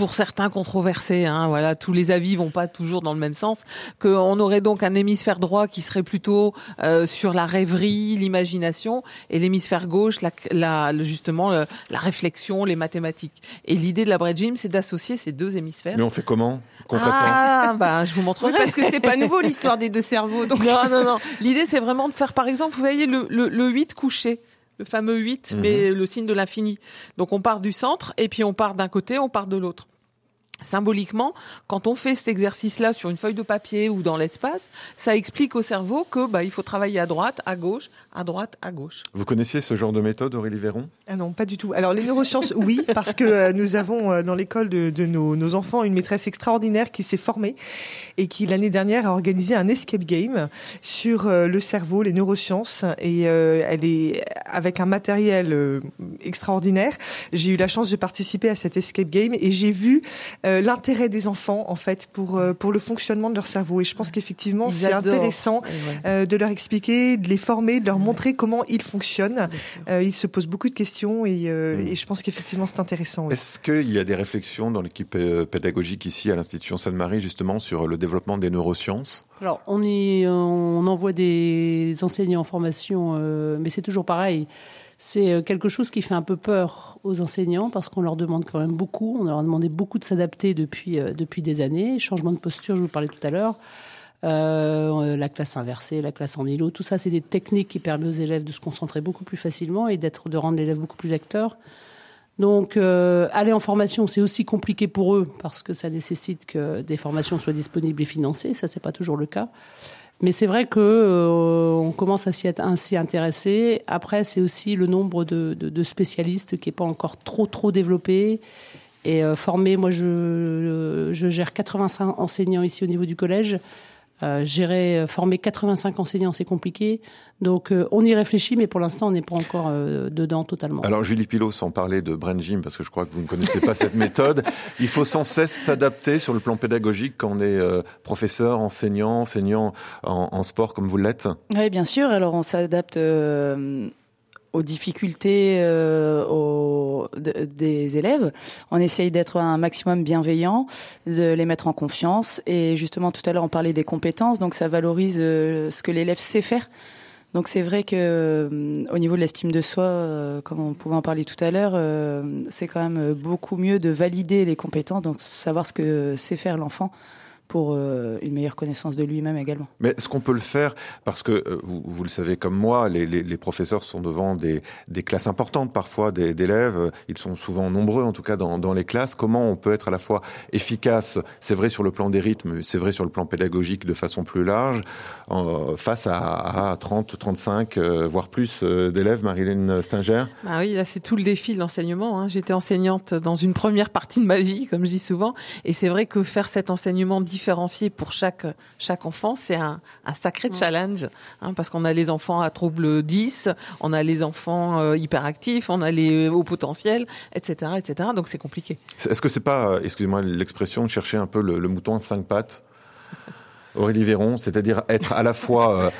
pour certains controversés, hein, voilà, tous les avis vont pas toujours dans le même sens, qu'on aurait donc un hémisphère droit qui serait plutôt euh, sur la rêverie, l'imagination, et l'hémisphère gauche, la, la, justement la réflexion, les mathématiques. Et l'idée de la Brain Gym, c'est d'associer ces deux hémisphères. Mais on fait comment? Concrètement Ah, bah, je vous montrerai. parce que c'est pas nouveau l'histoire des deux cerveaux. Donc... Non, non, non. L'idée, c'est vraiment de faire, par exemple, vous voyez le, le, le 8 couché le fameux 8, mhm. mais le signe de l'infini. Donc on part du centre et puis on part d'un côté, on part de l'autre symboliquement, quand on fait cet exercice-là sur une feuille de papier ou dans l'espace, ça explique au cerveau que bah, il faut travailler à droite, à gauche, à droite, à gauche. Vous connaissiez ce genre de méthode, Aurélie Véron? Ah non, pas du tout. Alors les neurosciences, oui, [laughs] parce que euh, nous avons euh, dans l'école de, de nos, nos, enfants une maîtresse extraordinaire qui s'est formée et qui l'année dernière a organisé un escape game sur euh, le cerveau, les neurosciences, et elle est avec un matériel extraordinaire. J'ai eu la chance de participer à cet escape game et j'ai vu euh, l'intérêt des enfants en fait pour euh, pour le fonctionnement de leur cerveau. Et je pense qu'effectivement c'est intéressant euh, de leur expliquer, de les former, de leur montrer comment ils fonctionnent. ils se posent beaucoup de questions et, mm. et je pense qu'effectivement c'est intéressant. Est-ce qu'il y a des réflexions dans l'équipe pédagogique ici à l'institution Sainte-Marie justement sur le développement des neurosciences? Alors on y on envoie des enseignants en formation, mais c'est toujours pareil. C'est euh, quelque chose qui fait un peu peur aux enseignants parce qu'on leur demande quand même beaucoup. On leur a demandé beaucoup de s'adapter depuis, euh, depuis des années. Changement de posture, je vous parlais tout à l'heure. Euh, la classe inversée, la classe en îlot, tout ça, c'est des techniques qui permettent aux élèves de se concentrer beaucoup plus facilement et d'être, de rendre l'élève beaucoup plus acteur. Donc, aller en formation, c'est aussi compliqué pour eux parce que ça nécessite que des formations soient disponibles et financées. Ça, c'est pas toujours le cas. Mais c'est vrai que euh, on commence à s'y ainsi intéresser. Après, c'est aussi le nombre de, de, spécialistes qui est pas encore trop trop développé et euh, formé. Moi, je, je gère 85 enseignants ici au niveau du collège. Euh, gérer, euh, former 85 enseignants, c'est compliqué. Donc, euh, on y réfléchit, mais pour l'instant, on n'est pas encore euh, dedans totalement. Alors, Julie Pilot, sans parler de Brain Gym, parce que je crois que vous ne connaissez pas cette méthode, [laughs] il faut sans cesse s'adapter sur le plan pédagogique quand on est professeur, enseignant, enseignant en, en, sport comme vous l'êtes. Oui, bien sûr. Alors, on s'adapte aux difficultés euh, des élèves. On essaye d'être un maximum bienveillant, de les mettre en confiance. Et justement, tout à l'heure, on parlait des compétences, donc ça valorise euh, ce que l'élève sait faire. Donc c'est vrai que euh, au niveau de l'estime de soi, comme on pouvait en parler tout à l'heure, c'est quand même beaucoup mieux de valider les compétences, donc savoir ce que sait faire l'enfant pour euh, une meilleure connaissance de lui-même également. Mais est-ce qu'on peut le faire? Parce que euh, vous, vous, le savez comme moi, les, les, les professeurs sont devant des, des classes importantes parfois d'élèves. Ils sont souvent nombreux, en tout cas dans, dans, les classes. Comment on peut être à la fois efficace, c'est vrai sur le plan des rythmes, c'est vrai sur le plan pédagogique de façon plus large, euh, face à, à 30, 35, euh, voire plus euh, d'élèves, Marilyn Stinger? Bah Oui, là c'est tout le défi de l'enseignement. Hein. J'étais enseignante dans une première partie de ma vie, comme je dis souvent, et c'est vrai que faire cet enseignement différencié pour chaque chaque enfant, c'est un, un, sacré challenge, hein, parce qu'on a les enfants à trouble 10, on a les enfants euh, hyperactifs, on a les hauts potentiels, etc., etc. Donc c'est compliqué. Est-ce que c'est pas, euh, excusez-moi l'expression, de chercher un peu le, le mouton à cinq pattes? Aurélie Véron, c'est-à-dire être à la fois euh,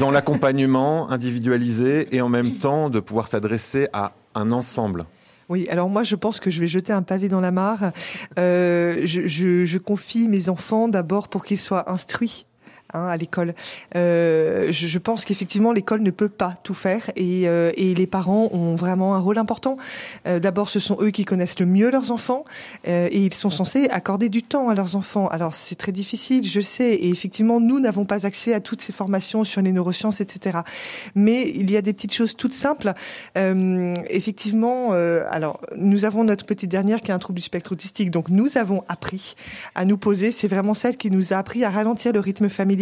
dans l'accompagnement individualisé et en même temps de pouvoir s'adresser à un ensemble. Oui, alors moi je pense que je vais jeter un pavé dans la mare. Euh, je, je, je confie mes enfants d'abord pour qu'ils soient instruits Hein, à l'école. Euh, je, je, pense qu'effectivement l'école ne peut pas tout faire et, euh, et, les parents ont vraiment un rôle important. Euh, D'abord, ce sont eux qui connaissent le mieux leurs enfants euh, et ils sont censés accorder du temps à leurs enfants. Alors c'est très difficile, je sais, et effectivement nous n'avons pas accès à toutes ces formations sur les neurosciences, etc. Mais il y a des petites choses toutes simples. Euh, effectivement, alors nous avons notre petite dernière qui a un trouble du spectre autistique, donc nous avons appris à nous poser. C'est vraiment celle qui nous a appris à ralentir le rythme familial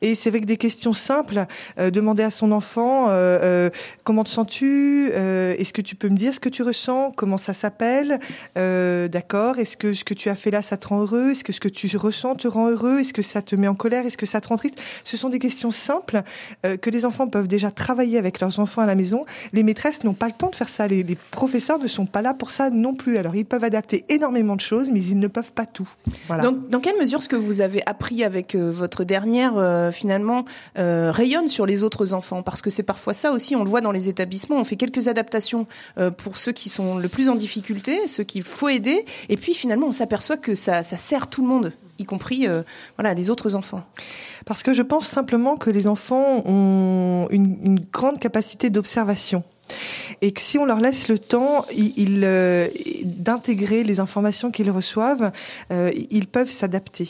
et c'est avec des questions simples, euh, demander à son enfant euh, euh, comment te sens-tu Est-ce que tu peux me dire ce que tu ressens Comment ça s'appelle D'accord Est-ce que ce que tu as fait là, ça te rend heureux Est-ce que ce que tu ressens te rend heureux Est-ce que ça te met en colère Est-ce que ça te rend triste? Ce sont des questions simples que les enfants peuvent déjà travailler avec leurs enfants à la maison. Les maîtresses n'ont pas le temps de faire ça. Les, professeurs ne sont pas là pour ça non plus. Alors ils peuvent adapter énormément de choses, mais ils ne peuvent pas tout. Dans quelle mesure ce que vous avez appris avec votre dernier dernière euh, finalement euh, rayonne sur les autres enfants. Parce que c'est parfois ça aussi on le voit dans les établissements on fait quelques adaptations euh, pour ceux qui sont le plus en difficulté ceux qu'il faut aider. Et puis finalement on s'aperçoit que ça, ça sert tout le monde y compris voilà les autres enfants. Parce que je pense simplement que les enfants ont une grande capacité d'observation et que si on leur laisse le temps ils, euh, d'intégrer les informations qu'ils reçoivent, euh, ils peuvent s'adapter.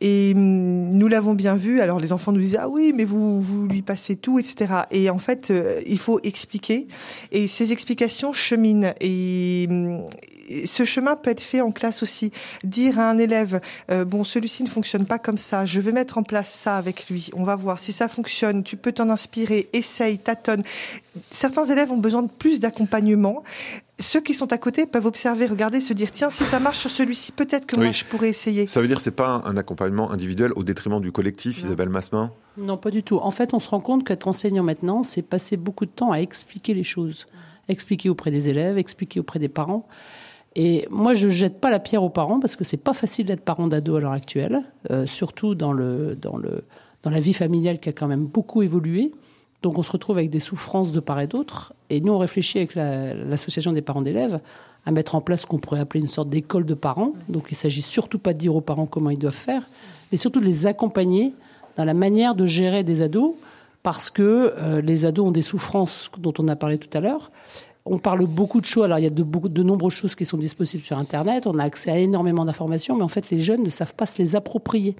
Et hum, nous l'avons bien vu. Alors les enfants nous disent ah oui, mais vous vous lui passez tout, etc. Et en fait, euh, il faut expliquer. Et ces explications cheminent. Hum, ce chemin peut être fait en classe aussi. Dire à un élève, euh, bon, celui-ci ne fonctionne pas comme ça, je vais mettre en place ça avec lui, on va voir si ça fonctionne, tu peux t'en inspirer, essaye, tâtonne. Certains élèves ont besoin de plus d'accompagnement. Ceux qui sont à côté peuvent observer, regarder, se dire tiens si ça marche sur celui-ci, peut-être que oui. moi je pourrais essayer. Ça veut dire c'est pas un accompagnement individuel au détriment du collectif, non. Isabelle Massemin? Non, pas du tout. En fait, on se rend compte qu'être enseignant maintenant, c'est passer beaucoup de temps à expliquer les choses, expliquer auprès des élèves, expliquer auprès des parents. Et moi, je jette pas la pierre aux parents parce que c'est pas facile d'être parent d'ado à l'heure actuelle, euh, surtout dans le dans le dans la vie familiale qui a quand même beaucoup évolué. Donc, on se retrouve avec des souffrances de part et d'autre. Et nous, on réfléchit avec l'association la, des parents d'élèves à mettre en place ce qu'on pourrait appeler une sorte d'école de parents. Donc, il s'agit surtout pas de dire aux parents comment ils doivent faire, mais surtout de les accompagner dans la manière de gérer des ados, parce que euh, les ados ont des souffrances dont on a parlé tout à l'heure on parle beaucoup de choses. Alors, il y a de, nombreuses choses qui sont disponibles sur Internet. On a accès à énormément d'informations, mais en fait, les jeunes ne savent pas se les approprier.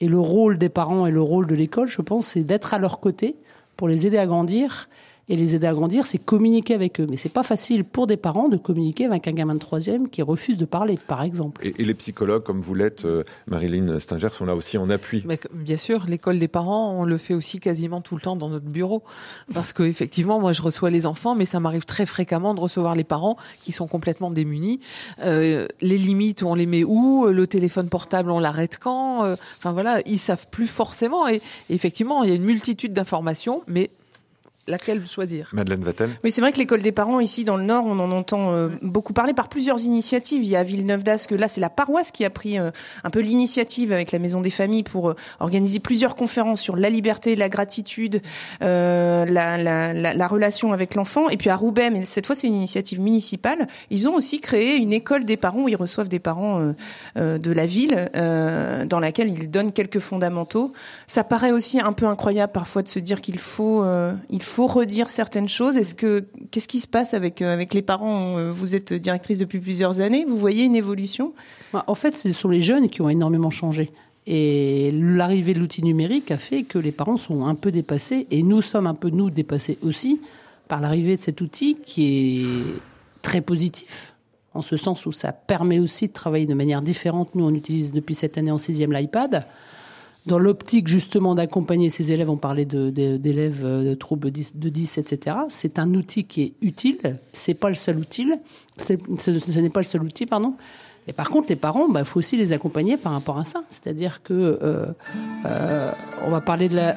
Et le rôle des parents et le rôle de l'école, je pense, c'est d'être à leur côté pour les aider à grandir et les aider à grandir, c'est communiquer avec eux. Mais c'est pas facile pour des parents de communiquer avec un gamin de troisième qui refuse de parler, par exemple. Et, et les psychologues, comme vous l'êtes, euh, Marilyn Stinger, sont là aussi en appui. Mais, bien sûr, l'école des parents, on le fait aussi quasiment tout le temps dans notre bureau. Parce que effectivement, moi, je reçois les enfants, mais ça m'arrive très fréquemment de recevoir les parents qui sont complètement démunis. Euh, les limites, on les met où? Le téléphone portable, on l'arrête quand? Euh, Enfin voilà, ils savent plus forcément. Et, et effectivement, il y a une multitude d'informations, mais laquelle choisir Madeleine Vatel Oui, c'est vrai que l'école des parents ici dans le Nord, on en entend euh, beaucoup parler par plusieurs initiatives. Il y a Villeneuve d'Ascq, là c'est la paroisse qui a pris euh, un peu l'initiative avec la Maison des Familles pour euh, organiser plusieurs conférences sur la liberté, la gratitude, la, la, la, la, relation avec l'enfant. Et puis à Roubaix, mais cette fois c'est une initiative municipale, ils ont aussi créé une école des parents où ils reçoivent des parents de la ville dans laquelle ils donnent quelques fondamentaux. Ça paraît aussi un peu incroyable parfois de se dire qu'il faut, il faut faut redire certaines choses. Est-ce que qu'est-ce qui se passe avec euh, avec les parents? Euh, Vous êtes directrice depuis plusieurs années. Vous voyez une évolution? En fait, ce sont les jeunes qui ont énormément changé. Et l'arrivée de l'outil numérique a fait que les parents sont un peu dépassés, et nous sommes un peu, nous, dépassés aussi, par l'arrivée de cet outil qui est très positif, en ce sens où ça permet aussi de travailler de manière différente. Nous, on utilise depuis cette année en sixième l'iPad. Dans l'optique justement d'accompagner ces élèves, on parlait de- de- d'élèves euh, de troubles 10, de 10, etc. C'est un outil qui est utile. C'est pas le seul outil. Ce, n'est pas le seul outil, pardon. Et par contre, les parents, il faut aussi les accompagner par rapport à ça. C'est-à-dire que euh, euh, on va parler de la.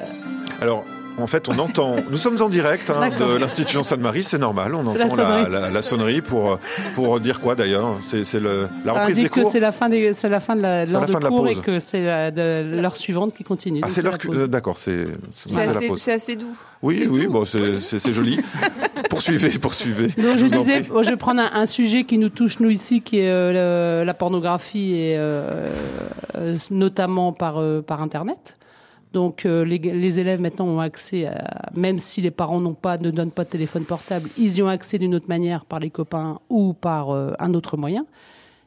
Alors, en fait, on entend. Nous sommes en direct hein, de l'institution Sainte-Marie, c'est normal. On entend la, sonnerie. la- la sonnerie pour pour dire quoi d'ailleurs C'est c'est le la Ça reprise des indique que cours. c'est la fin des, c'est la fin de la- l'heure la de fin de la cours et que c'est l'heure suivante qui continue. Ah, c'est l'heure euh, d'accord, c'est c'est assez, pause. c'est assez doux. Oui, oui, bon, c'est c'est- c'est joli. [laughs] poursuivez, poursuivez. Donc je disais, moi, je vais prendre un, un sujet qui nous touche nous ici, qui est euh, la pornographie et euh, euh, notamment par euh, par internet. Donc euh, les, les élèves maintenant ont accès, à, même si les parents n'ont pas, ne donnent pas de téléphone portable, ils y ont accès d'une autre manière par les copains ou par euh, un autre moyen.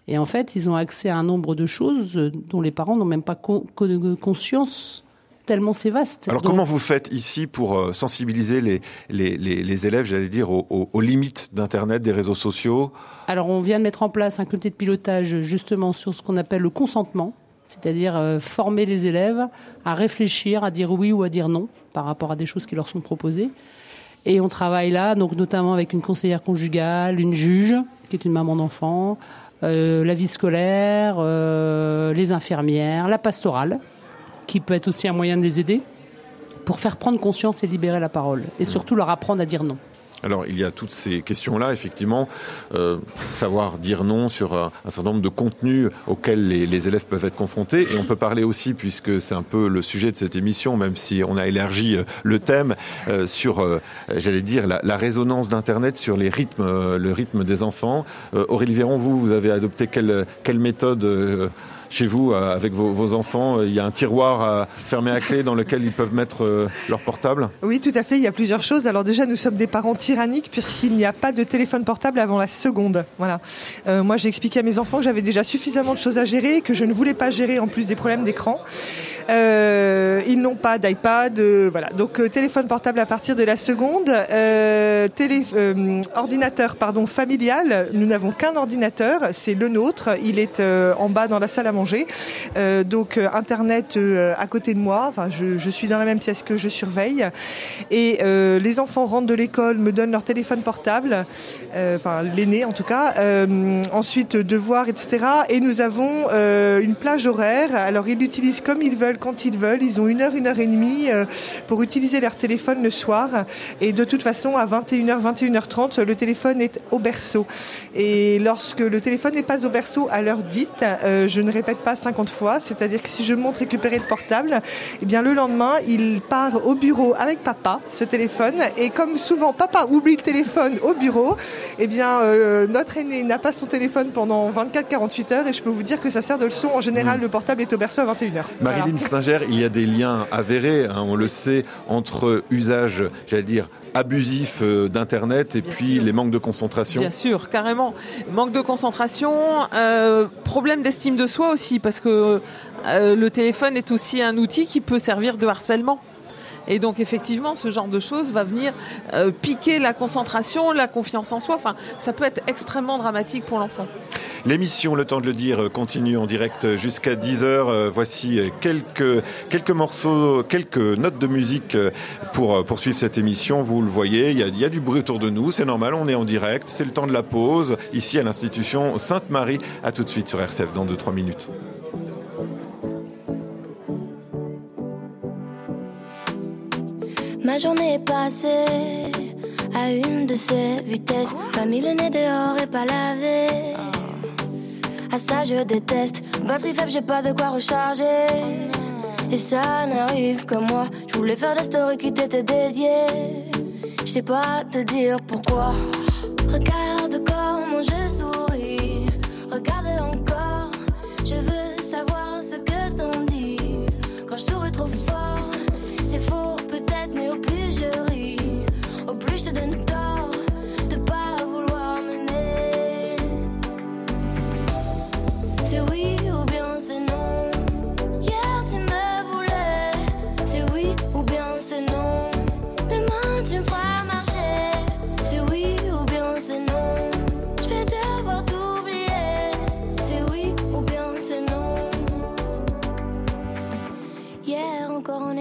Et en fait, ils ont accès à un nombre de choses euh, dont les parents n'ont même pas con- con- conscience, tellement c'est vaste. Alors Donc- comment vous faites ici pour sensibiliser les, les, les, les élèves, j'allais dire, aux, aux- aux limites d'Internet, des réseaux sociaux? Alors, on vient de mettre en place un comité de pilotage justement sur ce qu'on appelle le consentement, c'est-à-dire euh, former les élèves à réfléchir, à dire oui ou à dire non par rapport à des choses qui leur sont proposées. Et on travaille là, donc notamment avec une conseillère conjugale, une juge qui est une maman d'enfant, euh, la vie scolaire, euh, les infirmières, la pastorale, qui peut être aussi un moyen de les aider pour faire prendre conscience et libérer la parole, et surtout leur apprendre à dire non. Alors, il y a toutes ces questions-là, effectivement. Euh, savoir dire non sur un, certain nombre de contenus auxquels les, élèves peuvent être confrontés. Et on peut parler aussi, puisque c'est un peu le sujet de cette émission, même si on a élargi euh, le thème, euh, sur, j'allais dire, la, résonance d'Internet sur les rythmes, le rythme des enfants. Aurélie Véron, vous, vous avez adopté quelle, quelle méthode chez vous, euh, avec vos, enfants Il y a un tiroir euh, fermé à clé dans lequel ils peuvent mettre euh, leur portable? Oui, tout à fait. Il y a plusieurs choses. Alors déjà, nous sommes des parents tyranniques puisqu'il n'y a pas de téléphone portable avant la seconde. Voilà. Euh, moi, j'ai expliqué à mes enfants que j'avais déjà suffisamment de choses à gérer, que je ne voulais pas gérer en plus des problèmes d'écran. Euh, ils n'ont pas d'iPad, euh, voilà. Donc euh, téléphone portable à partir de la seconde. Euh, euh, ordinateur, pardon, familial. Nous n'avons qu'un ordinateur, c'est le nôtre. Il est euh, en bas dans la salle à manger. Euh, donc euh, Internet euh, à côté de moi. Enfin, je, suis dans la même pièce que je surveille. Et les enfants rentrent de l'école, me donnent leur téléphone portable. Enfin, l'aîné en tout cas. Ensuite, devoirs, etc. Et nous avons une plage horaire. Alors, ils l'utilisent comme ils veulent, quand ils veulent. Ils ont une heure, une heure et demie pour utiliser leur téléphone le soir. Et de toute façon, à 21h, 21h30, le téléphone est au berceau. Et lorsque le téléphone n'est pas au berceau à l'heure dite, je ne répète pas 50 fois, c'est-à-dire que si je monte récupérer le portable, eh bien le lendemain, il part au bureau avec papa, ce téléphone. Et comme souvent papa oublie le téléphone au bureau, eh bien euh, notre aîné n'a pas son téléphone pendant 24-48 heures. Et je peux vous dire que ça sert de leçon. En général, le portable est au berceau à 21h. Marilyn Stinger, il y a des liens avérés, hein, on le sait, entre usage, j'allais dire, abusif euh, d'Internet et puis les manques de concentration. Bien sûr, carrément. Manque de concentration, euh, problème d'estime de soi aussi, parce que euh, le téléphone est aussi un outil qui peut servir de harcèlement. Et donc effectivement, ce genre de choses va venir euh, piquer la concentration, la confiance en soi. Enfin, ça peut être extrêmement dramatique pour l'enfant. L'émission, le temps de le dire, continue en direct jusqu'à 10h. Voici quelques, morceaux, quelques notes de musique pour poursuivre cette émission. Vous le voyez, il y a, du bruit autour de nous, c'est normal, on est en direct, c'est le temps de la pause, ici à l'institution Sainte-Marie. À tout de suite sur RCF dans 2-3 minutes. Ma journée est passée à une de ces vitesses. À ça je déteste. Batterie faible, j'ai pas de quoi recharger. Et ça n'arrive que moi. Je voulais faire des stories qui t'étaient dédiées. Je sais pas te dire pourquoi. Regarde comment je souris. Regarde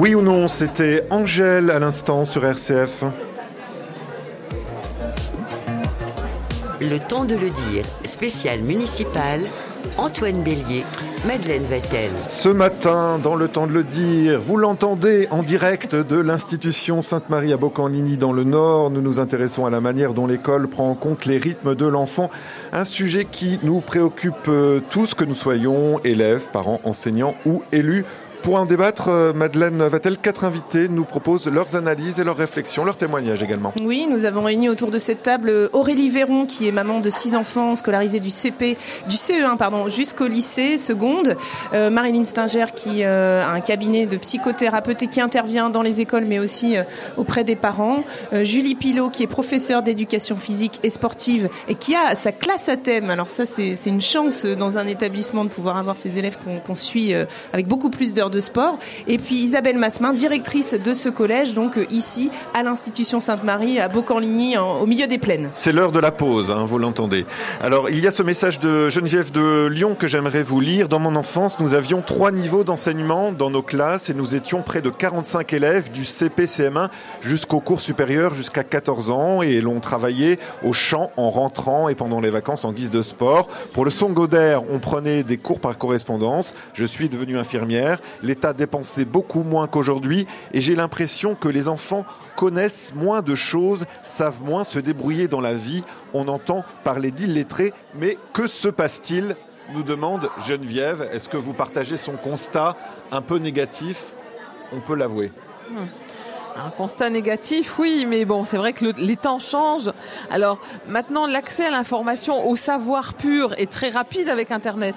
Oui ou non, c'était Angèle à l'instant sur RCF. Le temps de le dire, spécial municipal, Antoine Bélier, Madeleine Vatel. Ce matin, dans le temps de le dire, vous l'entendez en direct de l'institution Sainte-Marie à Bocanligny dans le Nord. Nous nous intéressons à la manière dont l'école prend en compte les rythmes de l'enfant. Un sujet qui nous préoccupe tous, que nous soyons élèves, parents, enseignants ou élus. Pour en débattre, euh, Madeleine Vatel, quatre invités nous proposent leurs analyses et leurs réflexions, leurs témoignages également. Oui, nous avons réuni autour de cette table Aurélie Véron, qui est maman de six enfants scolarisés du CP, du CE1 pardon, jusqu'au lycée seconde. Euh, Marilyn Stinger, qui euh, a un cabinet de psychothérapeute et qui intervient dans les écoles, mais aussi auprès des parents. Julie Pilot, qui est professeure d'éducation physique et sportive et qui a sa classe à thème. Alors ça, c'est une chance dans un établissement de pouvoir avoir ces élèves qu'on suit avec beaucoup plus d'heures de sport. Et puis Isabelle Massemin, directrice de ce collège, donc euh, ici à l'institution Sainte-Marie à Beaucanligny, au milieu des plaines. C'est l'heure de la pause, hein, vous l'entendez. Alors, il y a ce message de Geneviève de Lyon que j'aimerais vous lire. Dans mon enfance, nous avions trois niveaux d'enseignement dans nos classes et nous étions près de 45 élèves du CP CM1 jusqu'au cours supérieur jusqu'à 14 ans et l'on travaillait au champ en rentrant et pendant les vacances en guise de sport. Pour le songodaire, on prenait des cours par correspondance. Je suis devenue infirmière. L'État dépensait beaucoup moins qu'aujourd'hui et j'ai l'impression que les enfants connaissent moins de choses, savent moins se débrouiller dans la vie. On entend parler d'illettrés, mais que se passe-t-il? Nous demande Geneviève. Est-ce que vous partagez son constat un peu négatif? On peut l'avouer. Un constat négatif, oui, mais bon, c'est vrai que le- les temps changent. Alors maintenant, l'accès à l'information, au savoir pur est très rapide avec Internet.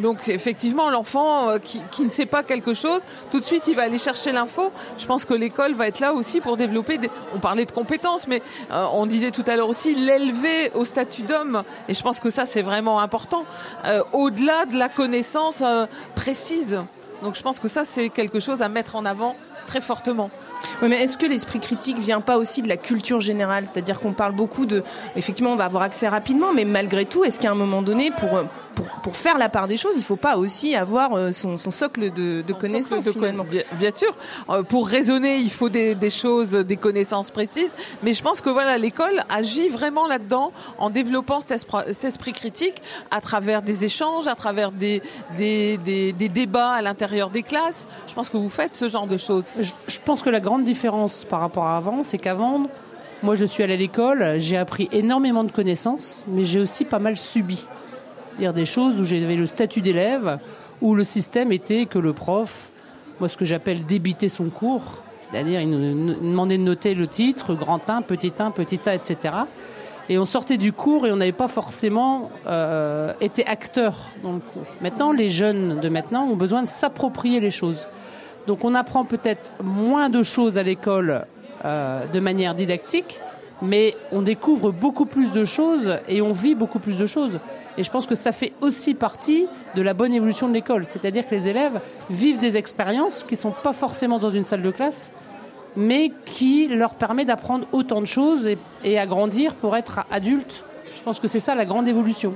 Donc effectivement, l'enfant euh, qui, ne sait pas quelque chose, tout de suite, il va aller chercher l'info. Je pense que l'école va être là aussi pour développer. On parlait de compétences, mais euh, on disait tout à l'heure aussi l'élever au statut d'homme. Et je pense que ça, c'est vraiment important. Euh, Au-delà de la connaissance précise. Donc je pense que ça, c'est quelque chose à mettre en avant très fortement. Oui, mais est-ce que l'esprit critique vient pas aussi de la culture générale? C'est-à-dire qu'on parle beaucoup de. Effectivement, on va avoir accès rapidement, mais malgré tout, est-ce qu'à un moment donné, pour, pour, pour faire la part des choses, il faut pas aussi avoir euh, son, son socle de, de connaissances socle de finalement Bien, bien sûr, Euh, pour raisonner, il faut des, des choses, des connaissances précises. Mais je pense que voilà, l'école agit vraiment là-dedans en développant cet esprit, cet esprit critique à travers des échanges, à travers des, des, des, des débats à l'intérieur des classes. Je pense que vous faites ce genre de choses. Je, je pense que la grande différence par rapport à avant, c'est qu'avant, moi je suis allée à l'école, j'ai appris énormément de connaissances, mais j'ai aussi pas mal subi. Des choses où j'avais le statut d'élève, où le système était que le prof, moi ce que j'appelle débiter son cours, c'est-à-dire il nous demandait de noter le titre, grand 1, petit 1, petit a, etc. Et on sortait du cours et on n'avait pas forcément euh, été acteur dans le cours. Maintenant, les jeunes de maintenant ont besoin de s'approprier les choses. Donc on apprend peut-être moins de choses à l'école euh, de manière didactique, mais on découvre beaucoup plus de choses et on vit beaucoup plus de choses. Et je pense que ça fait aussi partie de la bonne évolution de l'école. C'est-à-dire que les élèves vivent des expériences qui ne sont pas forcément dans une salle de classe, mais qui leur permet d'apprendre autant de choses et, à grandir pour être adultes. Je pense que c'est ça la grande évolution.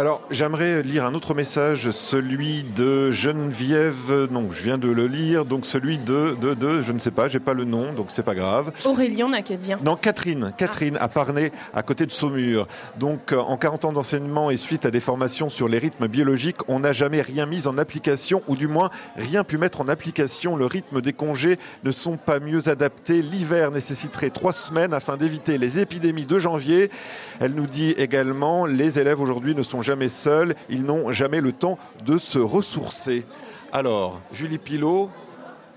Alors, j'aimerais lire un autre message, celui de Geneviève. Non, je viens de le lire. Donc, celui de, de, de, je ne sais pas, j'ai pas le nom, donc c'est pas grave. Aurélie, on n'a qu'à dire. Non, Catherine, Catherine à Parnay, à côté de Saumur. Donc, euh, en 40 ans d'enseignement et suite à des formations sur les rythmes biologiques, on n'a jamais rien mis en application, ou du moins rien pu mettre en application. Le rythme des congés ne sont pas mieux adaptés. L'hiver nécessiterait trois semaines afin d'éviter les épidémies de janvier. Elle nous dit également, les élèves aujourd'hui ne sont jamais seuls, ils n'ont jamais le temps de se ressourcer. Alors, Julie Pilot,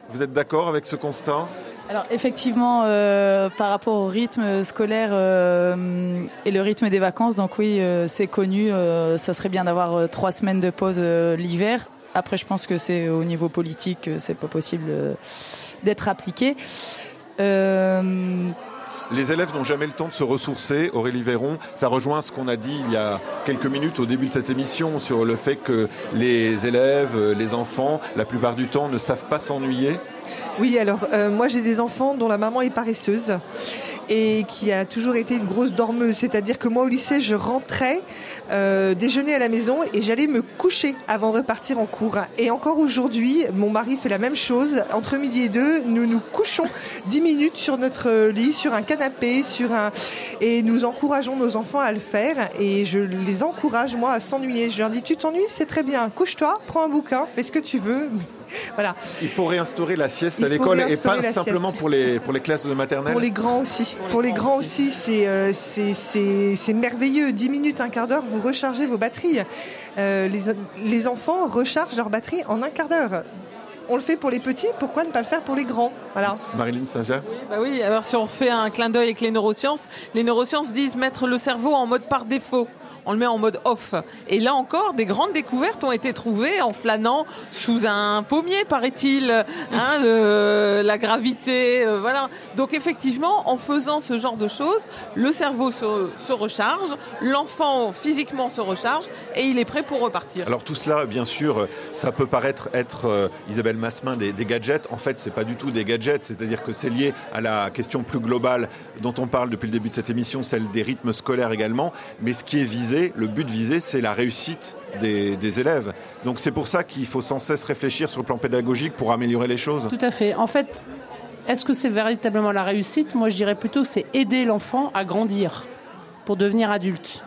vous êtes d'accord avec ce constat? Alors effectivement, euh, par rapport au rythme scolaire euh, et le rythme des vacances, donc oui, euh, c'est connu. ça serait bien d'avoir trois semaines de pause l'hiver. Après, je pense que c'est au niveau politique, c'est pas possible d'être appliqué. Les élèves n'ont jamais le temps de se ressourcer. Aurélie Véron, ça rejoint ce qu'on a dit il y a quelques minutes au début de cette émission sur le fait que les élèves, euh, les enfants, la plupart du temps, ne savent pas s'ennuyer. Oui, alors euh, moi j'ai des enfants dont la maman est paresseuse et qui a toujours été une grosse dormeuse. C'est-à-dire que moi au lycée, je rentrais euh, déjeuner à la maison et j'allais me coucher avant de repartir en cours. Et encore aujourd'hui, mon mari fait la même chose. Entre midi et deux, nous nous couchons [laughs] 10 minutes sur notre lit, sur un canapé, sur un et nous encourageons nos enfants à le faire. Et je les encourage moi à s'ennuyer. Je leur dis tu t'ennuies, c'est très bien. Couche-toi, prends un bouquin, fais ce que tu veux. [laughs] Voilà. Il faut réinstaurer la sieste à l'école et pas simplement sieste. pour les, pour les classes de maternelle. Pour les grands aussi. Pour les, grands aussi, c'est euh, c'est- c'est c'est merveilleux. 10 minutes, un quart d'heure, vous rechargez vos batteries. Euh, les, les enfants rechargent leur batterie en un quart d'heure. On le fait pour les petits, pourquoi ne pas le faire pour les grands? Voilà. Marilyn Saint-Jean Bah oui, alors si on refait un clin d'œil avec les neurosciences, les neurosciences disent mettre le cerveau en mode par défaut. On le met en mode off. Et là encore, des grandes découvertes ont été trouvées en flânant sous un pommier, paraît-il. Hein, la gravité, euh, voilà. Donc effectivement, en faisant ce genre de choses, le cerveau se, recharge, l'enfant physiquement se recharge et il est prêt pour repartir. Alors tout cela, bien sûr, ça peut paraître être euh, Isabelle Massemin des, des gadgets. En fait, c'est pas du tout des gadgets. C'est-à-dire que c'est lié à la question plus globale dont on parle depuis le début de cette émission, celle des rythmes scolaires également. Mais ce qui est visé, le but visé, c'est la réussite des, élèves. Donc c'est pour ça qu'il faut sans cesse réfléchir sur le plan pédagogique pour améliorer les choses. Tout à fait. En fait, est-ce que c'est véritablement la réussite? Moi, je dirais plutôt que c'est aider l'enfant à grandir pour devenir adulte.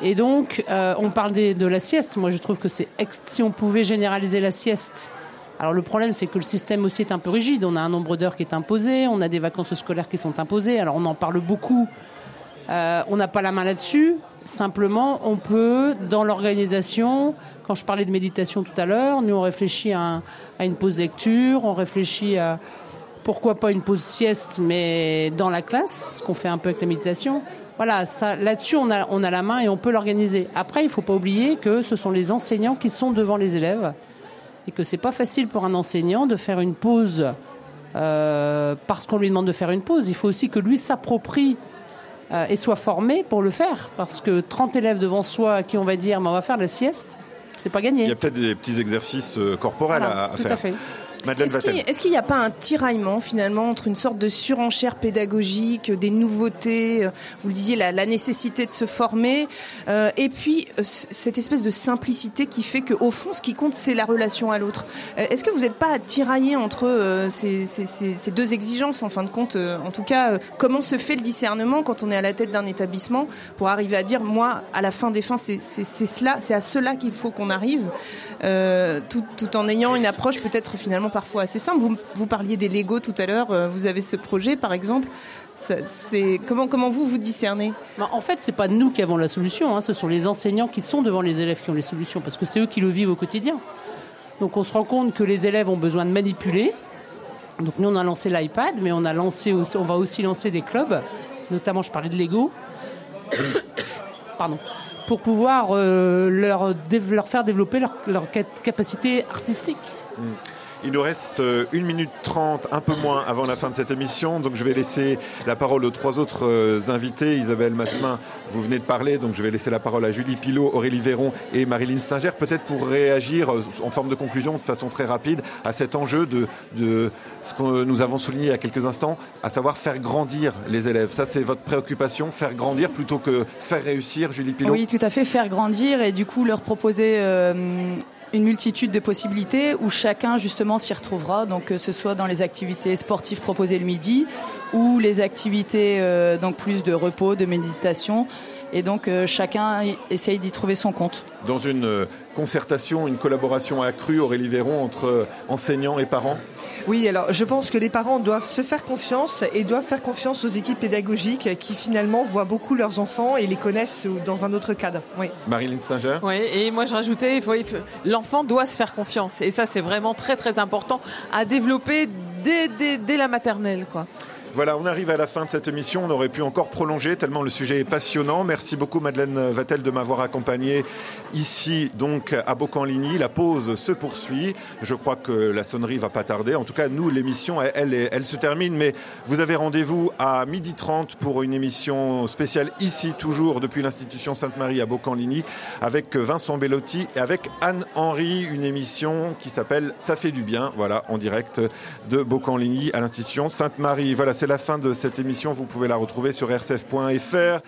Et donc, euh, on parle de la sieste. Moi, je trouve que c'est si on pouvait généraliser la sieste. Alors le problème, c'est que le système aussi est un peu rigide. On a un nombre d'heures qui est imposé, on a des vacances scolaires qui sont imposées. Alors on en parle beaucoup. Euh, on n'a pas la main là-dessus. Simplement, on peut, dans l'organisation, quand je parlais de méditation tout à l'heure, nous on réfléchit à, un- à une pause lecture, on réfléchit à pourquoi pas une pause sieste, mais dans la classe, ce qu'on fait un peu avec la méditation. Voilà, là-dessus, on a, on a la main et on peut l'organiser. Après, il ne faut pas oublier que ce sont les enseignants qui sont devant les élèves et que c'est pas facile pour un enseignant de faire une pause euh, parce qu'on lui demande de faire une pause. Il faut aussi que lui s'approprie euh, et soit formé pour le faire. Parce que 30 élèves devant soi à qui on va dire mais on va faire la sieste, c'est pas gagné. Il y a peut-être des petits exercices euh, corporels Voilà, à, à tout faire. à fait. Madeleine Est-ce qu'il n'y a pas un tiraillement finalement entre une sorte de surenchère pédagogique, des nouveautés, euh, vous le disiez, la, la nécessité de se former, euh, et puis euh, cette espèce de simplicité qui fait qu'au fond, ce qui compte, c'est la relation à l'autre. Euh, Est-ce que vous n'êtes pas tiraillé entre euh, ces, ces- ces- ces deux exigences, en fin de compte euh, En tout cas, euh, comment se fait le discernement quand on est à la tête d'un établissement pour arriver à dire, moi, à la fin des fins, c'est cela, c'est à cela qu'il faut qu'on arrive, euh, tout, tout en ayant une approche peut-être finalement parfois assez simple. Vous, vous parliez des Lego tout à l'heure, euh, vous avez ce projet par exemple. C'est comment comment vous vous discernez? Ben, En fait, c'est pas nous qui avons la solution, hein, ce sont les enseignants qui sont devant les élèves qui ont les solutions, parce que c'est eux qui le vivent au quotidien. Donc on se rend compte que les élèves ont besoin de manipuler. Donc nous on a lancé l'iPad, mais on a lancé on va aussi lancer des clubs, notamment je parlais de Lego, [coughs] pardon, pour pouvoir euh, leur, faire développer leur, leur ca- capacité artistique. Il nous reste euh, 1 minute 30, un peu moins avant la fin de cette émission. Donc je vais laisser la parole aux trois autres euh, invités. Isabelle Massemin, vous venez de parler, donc je vais laisser la parole à Julie Pilot, Aurélie Véron et Marilyn Stinger, peut-être pour réagir euh, en forme de conclusion de façon très rapide à cet enjeu de, ce que nous avons souligné il y a quelques instants, à savoir faire grandir les élèves. Ça, c'est votre préoccupation, faire grandir plutôt que faire réussir, Julie Pilot? Oui, tout à fait, faire grandir et du coup leur proposer une multitude de possibilités où chacun justement s'y retrouvera, donc que ce soit dans les activités sportives proposées le midi ou les activités euh, donc plus de repos, de méditation. Et donc euh, chacun essaye d'y trouver son compte. Dans une euh, concertation, une collaboration accrue, Aurélie Véron, entre euh, enseignants et parents? Oui, alors je pense que les parents doivent se faire confiance et doivent faire confiance aux équipes pédagogiques qui finalement voient beaucoup leurs enfants et les connaissent dans un autre cadre. Oui. Marilyn Singer? Oui, et moi je rajoutais, l'enfant doit se faire confiance. Et ça, c'est vraiment très très important à développer dès, dès, dès la maternelle, quoi. Voilà, on arrive à la fin de cette émission. On aurait pu encore prolonger tellement le sujet est passionnant. Merci beaucoup Madeleine Vatel de m'avoir accompagné ici donc à Bocanligny. La pause se poursuit. Je crois que la sonnerie va pas tarder. En tout cas, nous l'émission elle, se termine, mais vous avez rendez-vous à 12h30 pour une émission spéciale ici toujours depuis l'institution Sainte-Marie à Bocanligny avec Vincent Bellotti et avec Anne Henry, une émission qui s'appelle Ça fait du bien. Voilà, en direct de Bocanligny à l'institution Sainte-Marie. Voilà c'est la fin de cette émission. Vous pouvez la retrouver sur rcf.fr.